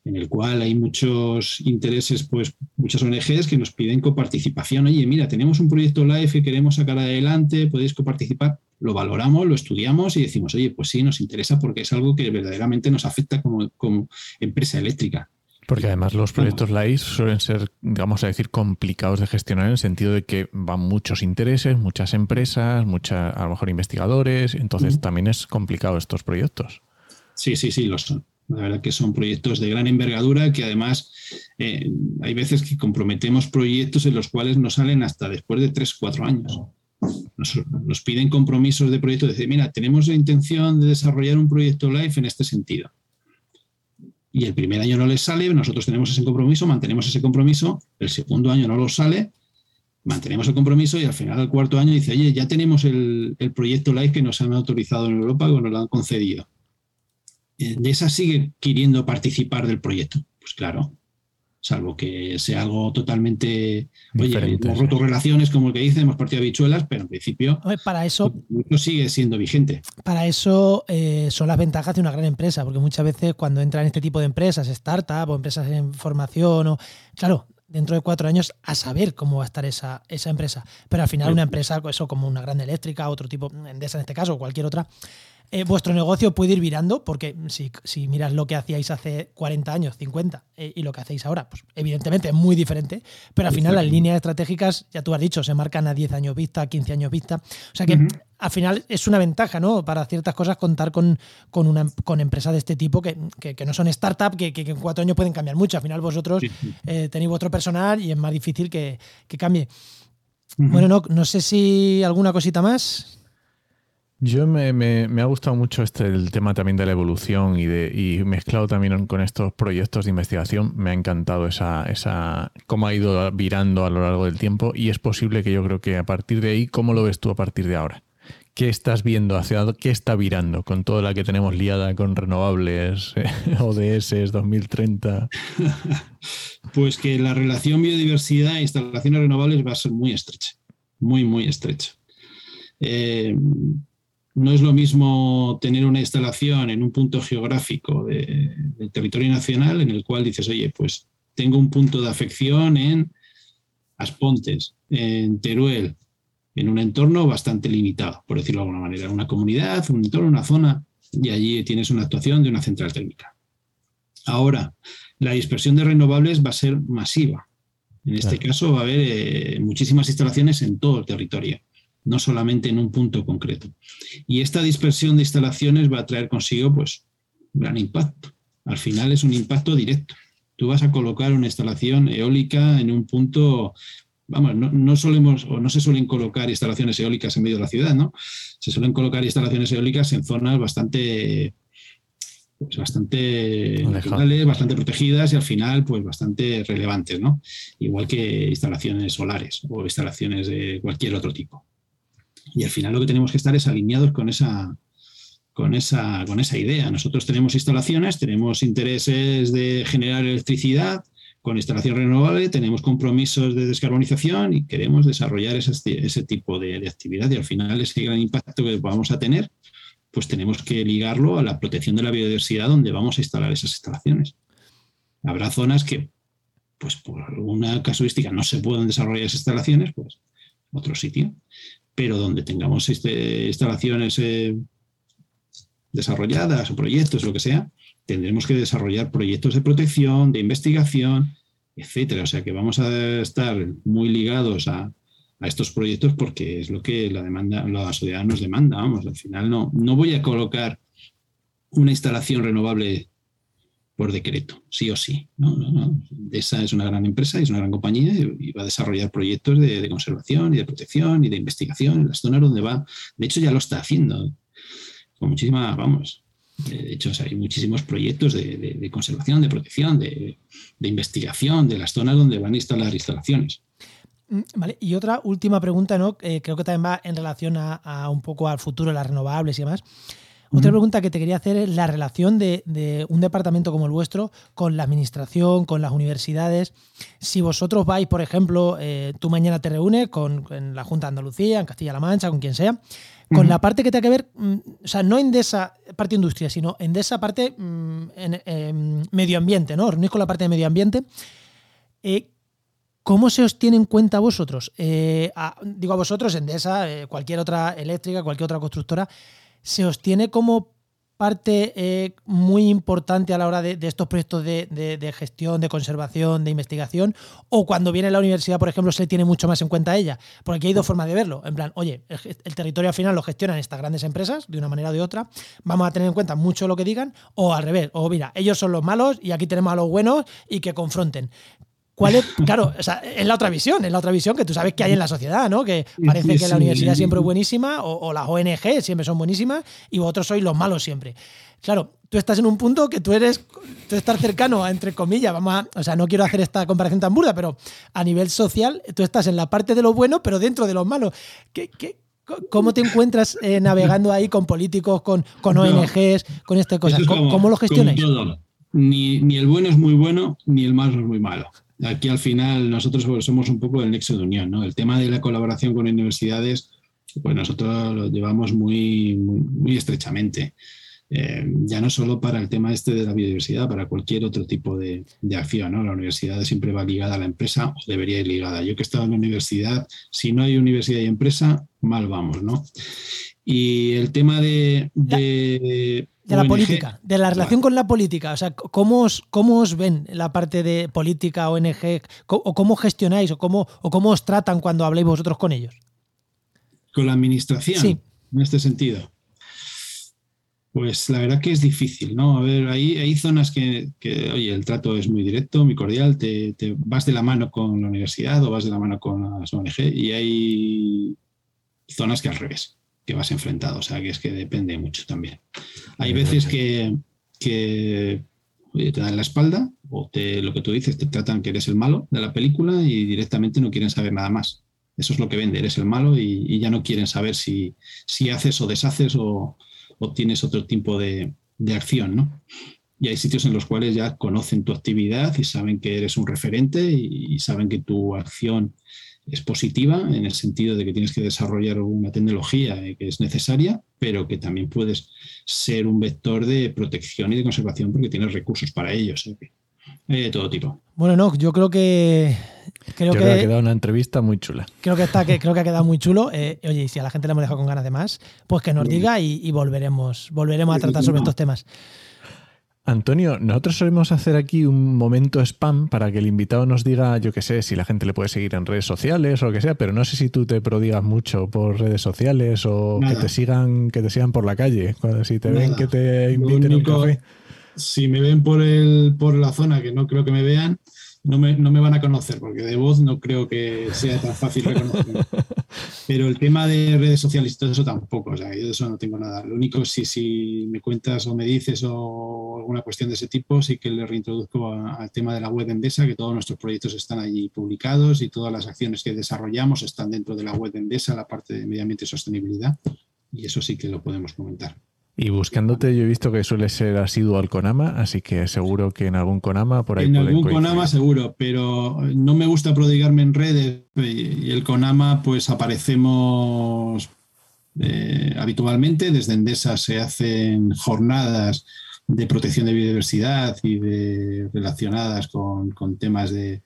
en el cual hay muchos intereses, pues muchas ONGs que nos piden coparticipación. Oye, mira, tenemos un proyecto live que queremos sacar adelante, podéis coparticipar. Lo valoramos, lo estudiamos y decimos, oye, pues sí, nos interesa porque es algo que verdaderamente nos afecta como, como empresa eléctrica.
Porque además los proyectos live suelen ser, vamos a decir, complicados de gestionar en el sentido de que van muchos intereses, muchas empresas, muchas, a lo mejor investigadores, entonces también es complicado estos proyectos.
Sí, sí, sí, lo son. La verdad que son proyectos de gran envergadura que además eh, hay veces que comprometemos proyectos en los cuales no salen hasta después de tres, cuatro años. Nos, piden compromisos de proyecto, decir, mira, tenemos la intención de desarrollar un proyecto live en este sentido. Y el primer año no les sale, nosotros tenemos ese compromiso, mantenemos ese compromiso, el segundo año no lo sale, mantenemos el compromiso y al final del cuarto año dice, oye, ya tenemos el, el proyecto live que nos han autorizado en Europa o nos lo han concedido eh, de esa sigue queriendo participar del proyecto. Pues claro, salvo que sea algo totalmente. Oye, hemos roto relaciones, como el que dice, hemos partido habichuelas, pero en principio.
para eso.
No sigue siendo vigente.
Para eso eh, son las ventajas de una gran empresa, porque muchas veces cuando entran este tipo de empresas, startup o empresas en formación, o. Claro, dentro de cuatro años a saber cómo va a estar esa, esa empresa. Pero al final, una empresa, eso como una gran eléctrica, otro tipo, de esa en este caso, o cualquier otra eh, vuestro negocio puede ir virando, porque si, miras lo que hacíais hace 40 años, 50, eh, y lo que hacéis ahora, pues evidentemente es muy diferente, pero al final las líneas estratégicas, ya tú has dicho, se marcan a 10 años vista, 15 años vista. O sea que al final es una ventaja, ¿no? Para ciertas cosas contar con, con, una, con empresas de este tipo que, no son startups, que, en cuatro años pueden cambiar mucho. Al final vosotros eh, tenéis vuestro personal y es más difícil que, cambie. Bueno, no, no sé si alguna cosita más.
Yo me, me, ha gustado mucho este el tema también de la evolución y de y mezclado también con estos proyectos de investigación. Me ha encantado esa, esa cómo ha ido virando a lo largo del tiempo y es posible que yo creo que a partir de ahí, ¿cómo lo ves tú a partir de ahora? ¿Qué estás viendo? ¿Hacia qué está virando con toda la que tenemos liada con renovables, ODS 2030?
Pues que la relación biodiversidad e instalaciones renovables va a ser muy estrecha, muy, muy estrecha. Eh, no es lo mismo tener una instalación en un punto geográfico del territorio nacional en el cual dices, oye, pues tengo un punto de afección en Aspontes, en Teruel, en un entorno bastante limitado, por decirlo de alguna manera, una comunidad, un entorno, una zona, y allí tienes una actuación de una central térmica. Ahora, la dispersión de renovables va a ser masiva. En este caso va a haber eh, muchísimas instalaciones en todo el territorio no solamente en un punto concreto. Y esta dispersión de instalaciones va a traer consigo pues gran impacto. Al final es un impacto directo. Tú vas a colocar una instalación eólica en un punto, vamos, no, solemos o no se suelen colocar instalaciones eólicas en medio de la ciudad, ¿no? Se suelen colocar instalaciones eólicas en zonas bastante pues bastante bastante protegidas y al final pues bastante relevantes, ¿no? Igual que instalaciones solares o instalaciones de cualquier otro tipo. Y al final lo que tenemos que estar es alineados con esa, con esa, con esa idea. Nosotros tenemos instalaciones, tenemos intereses de generar electricidad con instalación renovable, tenemos compromisos de descarbonización y queremos desarrollar ese, tipo de, actividad y al final ese gran impacto que vamos a tener, pues tenemos que ligarlo a la protección de la biodiversidad donde vamos a instalar esas instalaciones. Habrá zonas que, pues por alguna casuística no se pueden desarrollar esas instalaciones, pues otro sitio pero donde tengamos este, instalaciones eh, desarrolladas o proyectos, lo que sea, tendremos que desarrollar proyectos de protección, de investigación, etcétera. O sea que vamos a estar muy ligados a, estos proyectos porque es lo que la demanda, la sociedad nos demanda. Vamos, al final no, no voy a colocar una instalación renovable por decreto, sí o sí. ¿no? Esa es una gran empresa, es una gran compañía y va a desarrollar proyectos de, conservación y de protección y de investigación en las zonas donde va. De hecho, ya lo está haciendo con muchísima, vamos. De hecho, hay muchísimos proyectos de, conservación, de protección, de, investigación de las zonas donde van a instalar instalaciones.
Mm, vale, y otra última pregunta, ¿no? Eh, creo que también va en relación a, a, un poco al futuro de las renovables y demás. Otra pregunta que te quería hacer es la relación de, un departamento como el vuestro con la administración, con las universidades. Si vosotros vais, por ejemplo, eh, tú mañana te reúnes con en la Junta de Andalucía, en Castilla-La Mancha, con quien sea, con la parte que tenga que ver, mm, o sea, no en de esa parte industria, sino en de esa parte mm, en, em, medio ambiente, ¿no? Reunís con la parte de medio ambiente. Eh, ¿Cómo se os tiene en cuenta vosotros? Eh, digo a vosotros, Endesa, cualquier otra eléctrica, cualquier otra constructora se os tiene como parte eh, muy importante a la hora de, estos proyectos de, gestión, de conservación, de investigación, o cuando viene la universidad, por ejemplo, se tiene mucho más en cuenta ella. Porque aquí hay dos formas de verlo. En plan, oye, el, territorio al final lo gestionan estas grandes empresas, de una manera o de otra, vamos a tener en cuenta mucho lo que digan, o al revés, o mira, ellos son los malos y aquí tenemos a los buenos y que confronten. ¿Cuál es? Claro, es la otra visión, es la otra visión que tú sabes que hay en la sociedad, ¿no? Que parece que la universidad siempre es buenísima o, las ONG siempre son buenísimas y vosotros sois los malos siempre. Claro, tú estás en un punto que tú eres, tú estás cercano a, entre comillas, vamos a, o sea, no quiero hacer esta comparación tan burda, pero a nivel social, tú estás en la parte de lo bueno, pero dentro de los malos. ¿Qué, cómo te encuentras eh, navegando ahí con políticos, con, con ONGs, con estas cosas? ¿Cómo, lo gestionáis?
Ni, ni el bueno es muy bueno, ni el malo es muy malo. Aquí al final nosotros somos un poco el nexo de unión, ¿no? El tema de la colaboración con universidades, pues nosotros lo llevamos muy, muy, estrechamente. Eh, ya no solo para el tema este de la biodiversidad, para cualquier otro tipo de, acción. ¿no? La universidad siempre va ligada a la empresa o debería ir ligada. Yo que he estado en la universidad, si no hay universidad y empresa, mal vamos. ¿no? Y el tema de,
de la política, de la relación con la política. O sea, ¿cómo os, cómo os ven la parte de política, ONG, o cómo gestionáis, o cómo, o cómo os tratan cuando habléis vosotros con ellos?
Con la administración, sí. en este sentido. Pues la verdad que es difícil, ¿no? A ver, hay, hay zonas que, oye, el trato es muy directo, muy cordial, te, te, vas de la mano con la universidad o vas de la mano con las ONG y hay zonas que al revés que vas enfrentado. O sea, que es que depende mucho también. Hay veces que, que te dan la espalda o te, lo que tú dices, te tratan que eres el malo de la película y directamente no quieren saber nada más. Eso es lo que vende, eres el malo y, ya no quieren saber si, si haces o deshaces o, o tienes otro tipo de, de acción, ¿no? Y hay sitios en los cuales ya conocen tu actividad y saben que eres un referente y saben que tu acción es positiva en el sentido de que tienes que desarrollar una tecnología que es necesaria, pero que también puedes ser un vector de protección y de conservación porque tienes recursos para ellos. de todo tipo.
Bueno, no, yo creo que.
Creo que, ha quedado una entrevista muy chula.
Creo que, está, que, creo que ha quedado muy chulo. Eh, oye, y si a la gente le hemos dejado con ganas de más, pues que nos diga y, volveremos, volveremos a tratar sobre estos temas.
Antonio, nosotros solemos hacer aquí un momento spam para que el invitado nos diga, yo qué sé, si la gente le puede seguir en redes sociales o lo que sea, pero no sé si tú te prodigas mucho por redes sociales o que te sigan, que te sigan por la calle, cuando si te ven que te inviten a un café.
Si me ven por el, por la zona, que no creo que me vean, no me, no me, van a conocer, porque de voz no creo que sea tan fácil reconocer. Pero el tema de redes sociales y todo eso tampoco, o sea, yo de eso no tengo nada. Lo único, si, si me cuentas o me dices o alguna cuestión de ese tipo, sí que le reintroduzco al tema de la web Endesa, que todos nuestros proyectos están allí publicados y todas las acciones que desarrollamos están dentro de la web Endesa, la parte de medio ambiente y sostenibilidad, y eso sí que lo podemos comentar.
Y buscándote, yo he visto que suele ser asiduo al Conama, así que seguro que en algún Conama por ahí.
En algún Conama seguro, pero no me gusta prodigarme en redes y el Conama, pues aparecemos eh, habitualmente. Desde Endesa se hacen jornadas de protección de biodiversidad y de relacionadas con, con temas de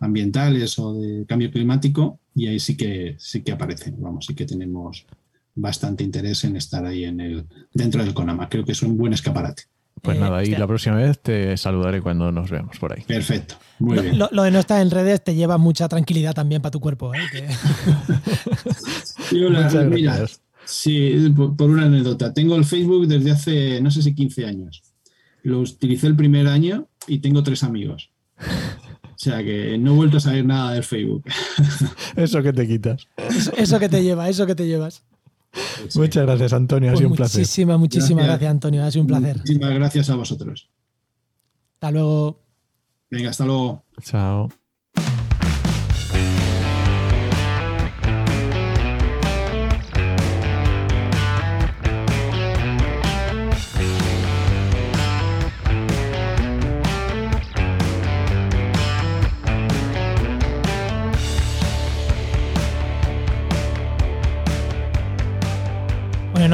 ambientales o de cambio climático y ahí sí que sí que aparecen, vamos, sí que tenemos bastante interés en estar ahí en el, dentro del CONAMA. Creo que es un buen escaparate.
Pues
Eh,
nada, y la próxima vez te saludaré cuando nos veamos por ahí.
Perfecto, muy
Lo,
bien.
lo- lo de no estar en redes te lleva mucha tranquilidad también para tu cuerpo. ¿eh? Que-
mira, sí, por, por una anécdota. Tengo el Facebook desde hace, no sé si 15 años. Lo utilicé el primer año y tengo tres amigos. O sea que no he vuelto a saber nada del Facebook.
Eso que te quitas.
eso, eso que te lleva, eso que te llevas.
Sí.
Muchas gracias, Antonio. Ha
Pues
sido un placer.
muchísimas, muchísimas
Gracias.
gracias, Antonio. Ha sido un placer.
Muchísimas gracias a vosotros.
Hasta luego.
Venga, hasta luego.
Chao.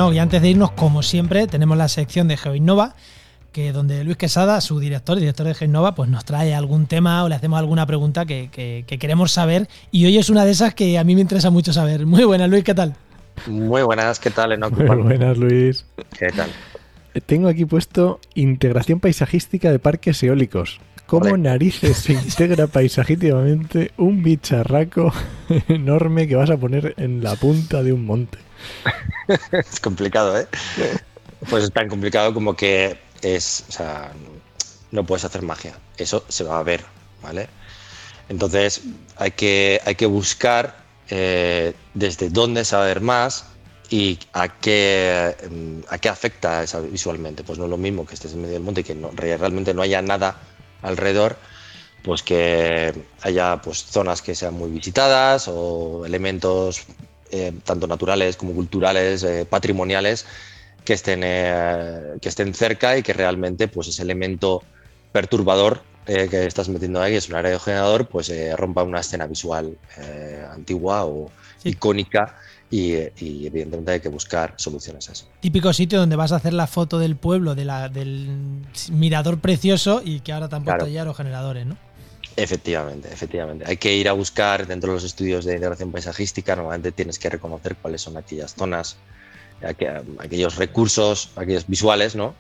Bueno, y antes de irnos, como siempre, tenemos la sección de GeoInnova, que donde Luis Quesada, su director, director de GeoInnova, pues nos trae algún tema o le hacemos alguna pregunta que, que- que queremos saber. Y hoy es una de esas que a mí me interesa mucho saber. Muy buenas, Luis, ¿qué tal?
Muy buenas, ¿qué tal, Enoch?
Muy buenas, Luis.
¿Qué tal?
Tengo aquí puesto integración paisajística de parques eólicos. ¿Cómo
Vale.
narices se integra paisajísticamente un bicharraco enorme que vas a poner en la punta de un monte?
Es complicado, ¿eh? Pues es tan complicado como que es, o sea, no puedes hacer magia. Eso se va a ver, ¿vale? Entonces hay que, hay que buscar eh, desde dónde saber más y a qué, mm, a qué afecta visualmente. Pues no es lo mismo que estés en medio del monte y que realmente no haya nada alrededor, pues que haya pues, zonas que sean muy visitadas o elementos eh, tanto naturales como culturales, eh, patrimoniales, que estén, eh, que estén cerca y que realmente pues, ese elemento perturbador eh, que estás metiendo ahí, es un aerogenerador, pues rompa una escena visual antigua o
Sí.
icónica y, y evidentemente hay que buscar soluciones a eso.
Típico sitio donde vas a hacer la foto del pueblo, de la, del mirador precioso y que ahora tampoco
Claro.
hay aerogeneradores, ¿no?
Efectivamente, efectivamente. Hay que ir a buscar dentro de los estudios de integración paisajística, normalmente tienes que reconocer cuáles son aquellas zonas, aqu- aquellos recursos, aquellos visuales, ¿no?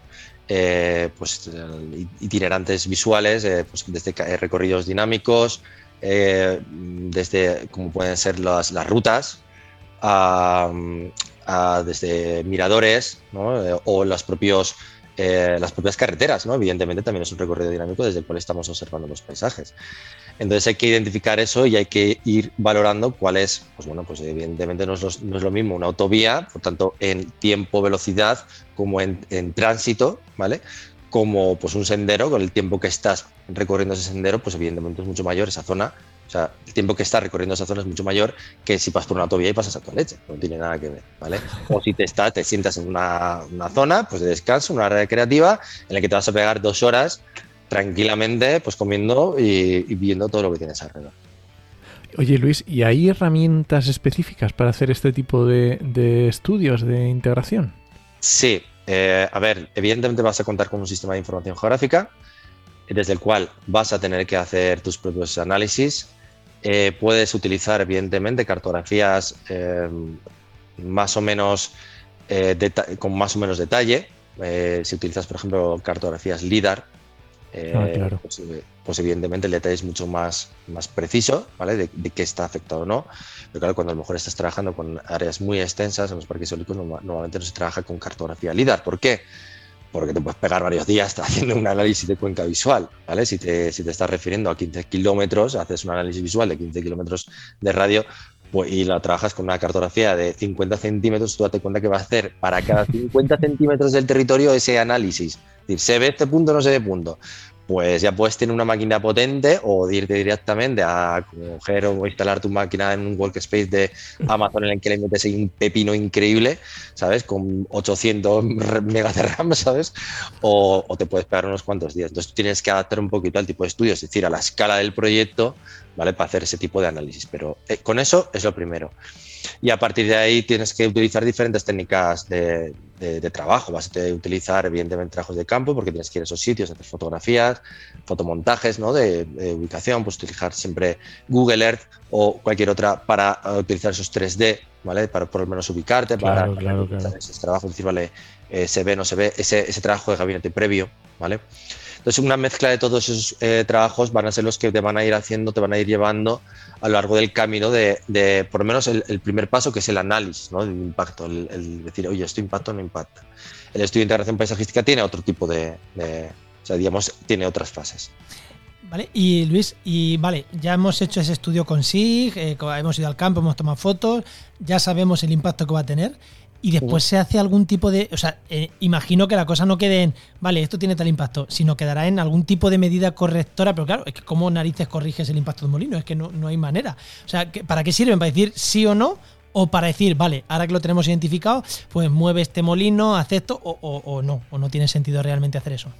Eh, pues eh, itinerantes visuales, eh, pues desde recorridos dinámicos, eh, desde como pueden ser las, las rutas, a, desde miradores, ¿no? O los propios eh, las propias carreteras, ¿no? Evidentemente también es un recorrido dinámico desde el cual estamos observando los paisajes. Entonces hay que identificar eso y hay que ir valorando cuál es, pues bueno, pues evidentemente no es, no es lo mismo una autovía, por tanto en tiempo, velocidad, como en, en tránsito, ¿vale? Como pues un sendero, con el tiempo que estás recorriendo ese sendero, pues evidentemente es mucho mayor esa zona. O sea, el tiempo que estás recorriendo esa zona es mucho mayor que si pasas por una autovía y pasas a tu leche. No tiene nada que ver, ¿vale? O si te, estás, te sientas en una, una zona pues de descanso, una área recreativa, en la que te vas a pegar dos horas tranquilamente, pues comiendo y, y viendo todo lo que tienes alrededor.
Oye, Luis, ¿y hay herramientas específicas para hacer este tipo de, de estudios de integración?
Sí, eh, a ver, evidentemente vas a contar con un sistema de información geográfica desde el cual vas a tener que hacer tus propios análisis. Eh, puedes utilizar, evidentemente, cartografías eh, más o menos eh, con más o menos detalle. Si utilizas, por ejemplo, cartografías LIDAR,
Ah, claro.
pues, pues evidentemente el detalle es mucho más, más preciso, ¿vale? De, de qué está afectado o no. Pero claro, cuando a lo mejor estás trabajando con áreas muy extensas en los parques eólicos, norma- normalmente no se trabaja con cartografía LIDAR. ¿Por qué? Porque te puedes pegar varios días haciendo un análisis de cuenca visual, ¿vale? Si te, si te estás refiriendo a 15 kilómetros, haces un análisis visual de 15 kilómetros de radio pues, y la trabajas con una cartografía de 50 centímetros, tú date cuenta que va a hacer para cada 50 centímetros del territorio ese análisis. Es decir, se ve este punto, no se ve punto. Pues ya puedes tener una máquina potente o irte directamente a coger o instalar tu máquina en un workspace de Amazon en el que le metes un pepino increíble, ¿sabes? Con 800 megas de RAM, ¿sabes? O, o te puedes pegar unos cuantos días. Entonces tienes que adaptar un poquito al tipo de estudio, es decir, a la escala del proyecto, ¿vale? Para hacer ese tipo de análisis. Pero eh, con eso es lo primero. Y a partir de ahí tienes que utilizar diferentes técnicas de, trabajo. Vas a utilizar, evidentemente, trabajos de campo porque tienes que ir a esos sitios, hacer fotografías, fotomontajes ¿no? de, ubicación, pues utilizar siempre Google Earth o cualquier otra para utilizar esos 3D, ¿vale? Para por lo menos ubicarte, para,
claro, claro.
ese trabajo, decir, vale, eh, se ve, no se ve, ese, ese trabajo de gabinete previo, ¿vale? Entonces, una mezcla de todos esos eh, trabajos van a ser los que te van a ir haciendo, te van a ir llevando a lo largo del camino de, por lo menos, el, primer paso, que es el análisis ¿no? del impacto, el, decir, oye, esto impacta o no impacta. El estudio de integración paisajística tiene otro tipo de, o sea, digamos, tiene otras fases.
Vale, y Luis, y vale, ya hemos hecho ese estudio con SIG, eh, hemos ido al campo, hemos tomado fotos, ya sabemos el impacto que va a tener y después se hace algún tipo de. O sea, eh, imagino que la cosa no quede en, vale, esto tiene tal impacto, sino quedará en algún tipo de medida correctora, pero claro, es que ¿cómo narices corriges el impacto del molino? Es que no, hay manera. O sea, ¿para qué sirven? ¿Para decir sí o no? O para decir, vale, ahora que lo tenemos identificado, pues mueve este molino, acepto, o, o, no, o no tiene sentido realmente hacer eso.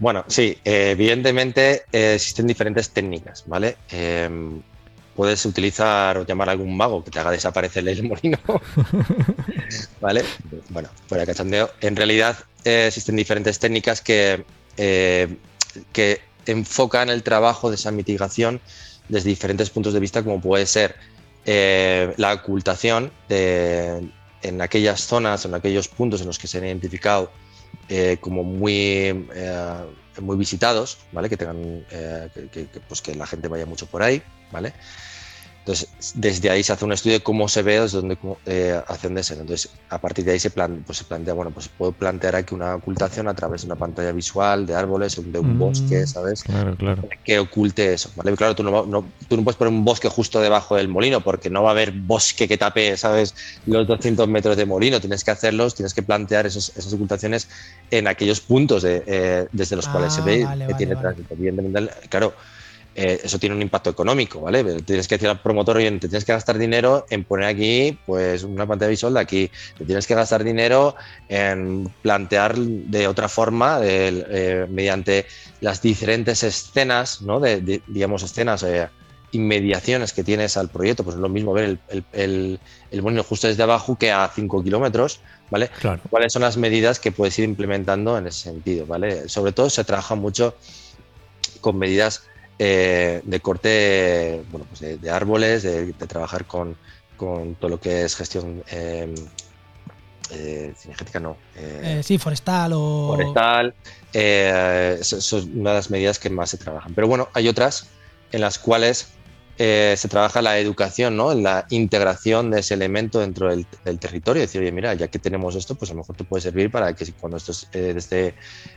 Bueno, sí, eh, evidentemente eh, existen diferentes técnicas, ¿vale? Em, puedes utilizar o llamar a algún mago que te haga desaparecer el molino. ¿Vale? Bueno, fuera cachondeo. En realidad eh, existen diferentes técnicas que, eh, que enfocan el trabajo de esa mitigación desde diferentes puntos de vista, como puede ser eh, la ocultación de, en aquellas zonas, en aquellos puntos en los que se han identificado como muy, muy visitados, ¿vale? Que tengan que, pues que la gente vaya mucho por ahí, ¿vale? Entonces, desde ahí se hace un estudio de cómo se ve, desde dónde eh, hacen de Entonces, a partir de ahí se, plan, pues se plantea, bueno, pues puedo plantear aquí una ocultación a través de una pantalla visual, de árboles, de un bosque, mm, ¿sabes?
Claro, claro.
Que oculte eso, ¿vale? Claro, tú no, tú no puedes poner un bosque justo debajo del molino porque no va a haber bosque que tape, ¿sabes? Los 200 metros de molino. Tienes que hacerlos, tienes que plantear esos, esas ocultaciones en aquellos puntos de, eh, desde los cuales se ve
ah,
que tiene tránsito. claro eh, eso tiene un impacto económico, ¿vale? Tienes que decir al promotor, oye, te tienes que gastar dinero en poner aquí, pues, una pantalla visual de aquí. Te tienes que gastar dinero en plantear de otra forma, eh, mediante las diferentes escenas, ¿no? De, digamos, escenas, eh, inmediaciones que tienes al proyecto. Pues es lo mismo ver el, el, el, molino justo desde abajo que a 5 kilómetros, ¿vale? ¿Cuáles son las medidas que puedes ir implementando en ese sentido, ¿vale? Sobre todo se trabaja mucho con medidas eh, de corte bueno, pues de, árboles, de, trabajar con, todo lo que es gestión eh, eh no.
Eh, sí, forestal o.
Forestal. son una de las medidas que más se trabajan. Pero bueno, hay otras en las cuales se trabaja la educación, ¿no? la integración de ese elemento dentro del, territorio. Decir, oye, mira, ya que tenemos esto, pues a lo mejor te puede servir para que cuando esto es desde,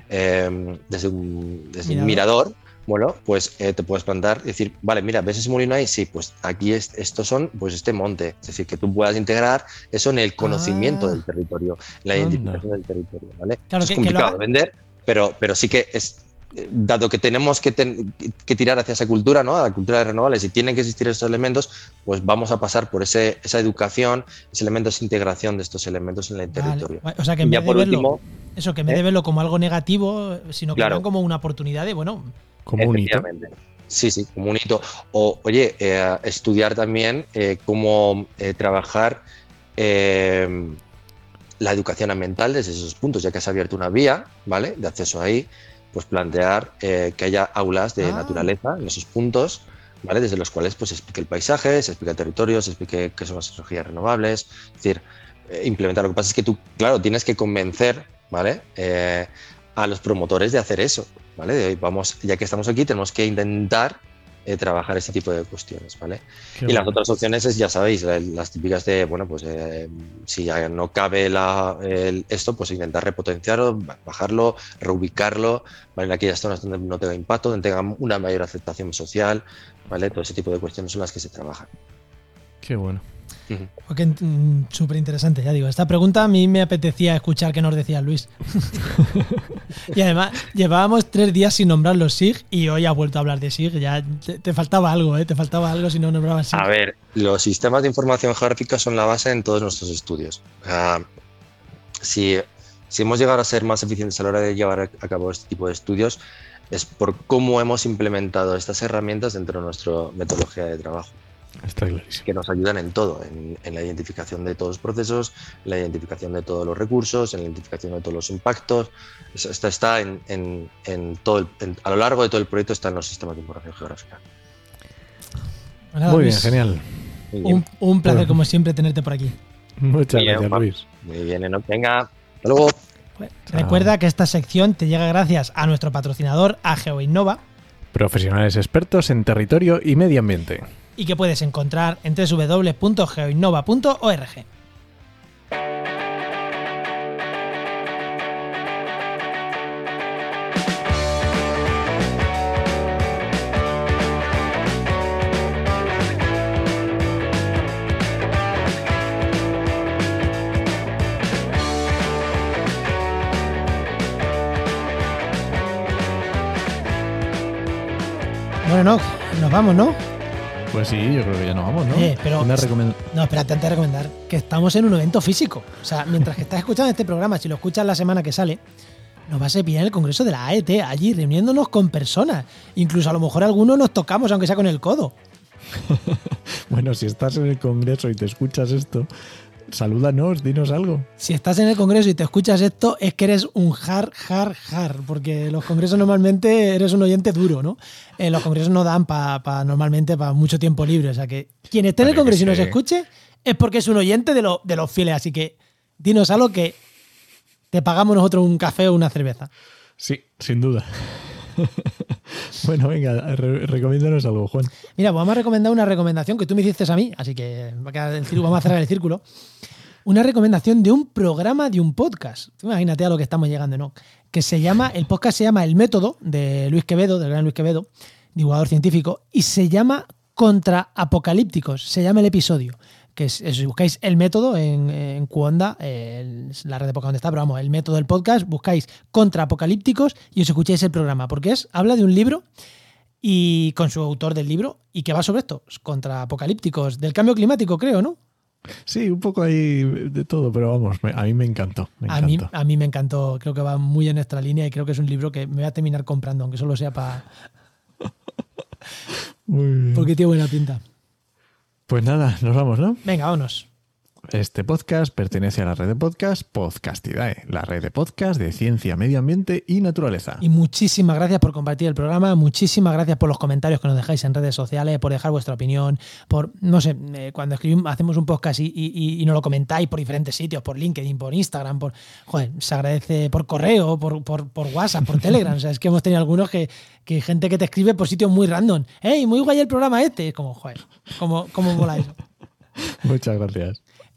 desde, un, desde un mirador, bueno, pues eh, te puedes plantar y decir, vale, mira, ¿ves ese molino ahí? Sí, pues aquí estos son, pues este monte. Es decir, que tú puedas integrar eso en el conocimiento del ah. territorio, en la identificación del territorio, ¿vale?
Claro,
es complicado de vender, pero, pero sí que es, eh, dado que tenemos que, que, tirar hacia esa cultura, ¿no? A la cultura de renovables y tienen que existir esos elementos, pues vamos a pasar por ese, esa educación, ese elemento de integración de estos elementos en el territorio.
O sea, que en vez de verlo, eso, que en vez de ¿eh? verlo como algo negativo, sino que claro. como una oportunidad de, bueno,
como un hito.
Sí, sí, como un hito. O, oye, eh, estudiar también eh, cómo eh, trabajar la educación ambiental desde esos puntos, ya que has abierto una vía, ¿vale? De acceso ahí, pues plantear que haya aulas de ah. naturaleza en esos puntos, ¿vale? Desde los cuales pues se explique el paisaje, se explique el territorio, se explique qué son las energías renovables, es decir, implementar. Lo que pasa es que tú, claro, tienes que convencer, ¿vale? a los promotores de hacer eso. ¿Vale? vamos, ya que estamos aquí, tenemos que intentar eh, trabajar ese tipo de cuestiones, ¿vale? y las otras opciones es, ya sabéis, las típicas de, bueno, pues eh, si ya no cabe la, esto, pues intentar repotenciarlo, bajarlo, reubicarlo, ¿vale? En aquellas zonas donde no tenga impacto, donde tenga una mayor aceptación social, ¿vale? Todo ese tipo de cuestiones son las que se trabajan.
Qué bueno.
Mm, súper interesante, ya digo. Esta pregunta a mí me apetecía escuchar qué nos decía Luis. y además, llevábamos tres días sin nombrar los SIG y hoy ha vuelto a hablar de SIG. Ya te, faltaba algo, ¿eh? Te faltaba algo si no nombrabas SIG.
A ver, los sistemas de información geográfica son la base en todos nuestros estudios. si, si hemos llegado a ser más eficientes a la hora de llevar a cabo este tipo de estudios, es por cómo hemos implementado estas herramientas dentro de nuestra metodología de trabajo.
Está clarísimo.
Que nos ayudan en todo, en, en, la identificación de todos los procesos, en la identificación de todos los recursos, en la identificación de todos los impactos. Esto está en, en, en todo el, a lo largo de todo el proyecto está en los sistemas de información geográfica.
Bueno,
Muy
Luis,
bien, genial.
Muy bien,
Un, un placer,
Bueno.
como siempre, tenerte por aquí.
Muchas
Bien,
gracias. Luis.
muy bien, Enoch. Venga, hasta luego.
Pues, Recuerda que esta sección te llega gracias a nuestro patrocinador, a GeoInnova,
Profesionales expertos en territorio y medio ambiente.
Y que puedes encontrar en www.geoinnova.org. Bueno, no, nos vamos, ¿no?
Pues sí, yo creo que ya nos vamos, ¿no?
Eh, pero- No, espérate, antes de recomendar que estamos en un evento físico. O sea, mientras que estás escuchando este programa, si lo escuchas la semana que sale, nos va a ser bien el congreso de la AET, allí reuniéndonos con personas. Incluso a lo mejor algunos nos tocamos, aunque sea con el codo.
Bueno, si estás en el congreso y te escuchas esto, salúdanos, dinos algo.
Si estás en el congreso y te escuchas esto, es que eres un hard, hard, hard, porque los congresos normalmente eres un oyente duro, ¿no? Eh, los congresos no dan para normalmente para mucho tiempo libre. O sea que quien esté en el congreso y nos escuche es porque es un oyente de, lo- de los fieles. Así que dinos algo que te pagamos nosotros un café o una cerveza.
Sí, sin duda. bueno, venga, re- recomiéndanos algo, Juan.
Mira, pues vamos a recomendar una recomendación que tú me hiciste a mí, así que va a quedar el círculo, vamos a cerrar el círculo. Una recomendación de un programa de un podcast. Imagínate a lo que estamos llegando, ¿no? Que se llama, el podcast se llama El Método, de Luis Quevedo, del gran Luis Quevedo, divulgador científico, y se llama Contra Apocalípticos, se llama el episodio. Que es, buscáis el método en, en Cuonda, eh, la red de podcast donde está, pero vamos, el método del podcast, buscáis Contra Apocalípticos y os escucháis el programa, porque es, habla de un libro y con su autor del libro y que va sobre esto, contra apocalípticos, del cambio climático, creo, ¿no?
Sí, un poco ahí de todo, pero vamos, me- a mí me encantó. Me
A mí, a mí me encantó, creo que va muy en nuestra línea y creo que es un libro que me voy a terminar comprando, aunque solo sea para... Porque tiene buena pinta.
Pues nada, nos vamos, ¿no?
Venga, vámonos.
Este podcast pertenece a la red de podcast Podcastidae, la red de podcast de ciencia, medio ambiente y naturaleza.
Y muchísimas gracias por compartir el programa, muchísimas gracias por los comentarios que nos dejáis en redes sociales, por dejar vuestra opinión, por, no sé, eh, cuando escribimos, hacemos un podcast y, y- y nos lo comentáis por diferentes sitios, por LinkedIn, por Instagram, por, joder, se agradece por correo, por, por, por WhatsApp, por Telegram, o sea, es que hemos tenido algunos que, que gente que te escribe por sitios muy random, hey, muy guay el programa este, es como, joder, ¿cómo, cómo mola eso?
Muchas gracias.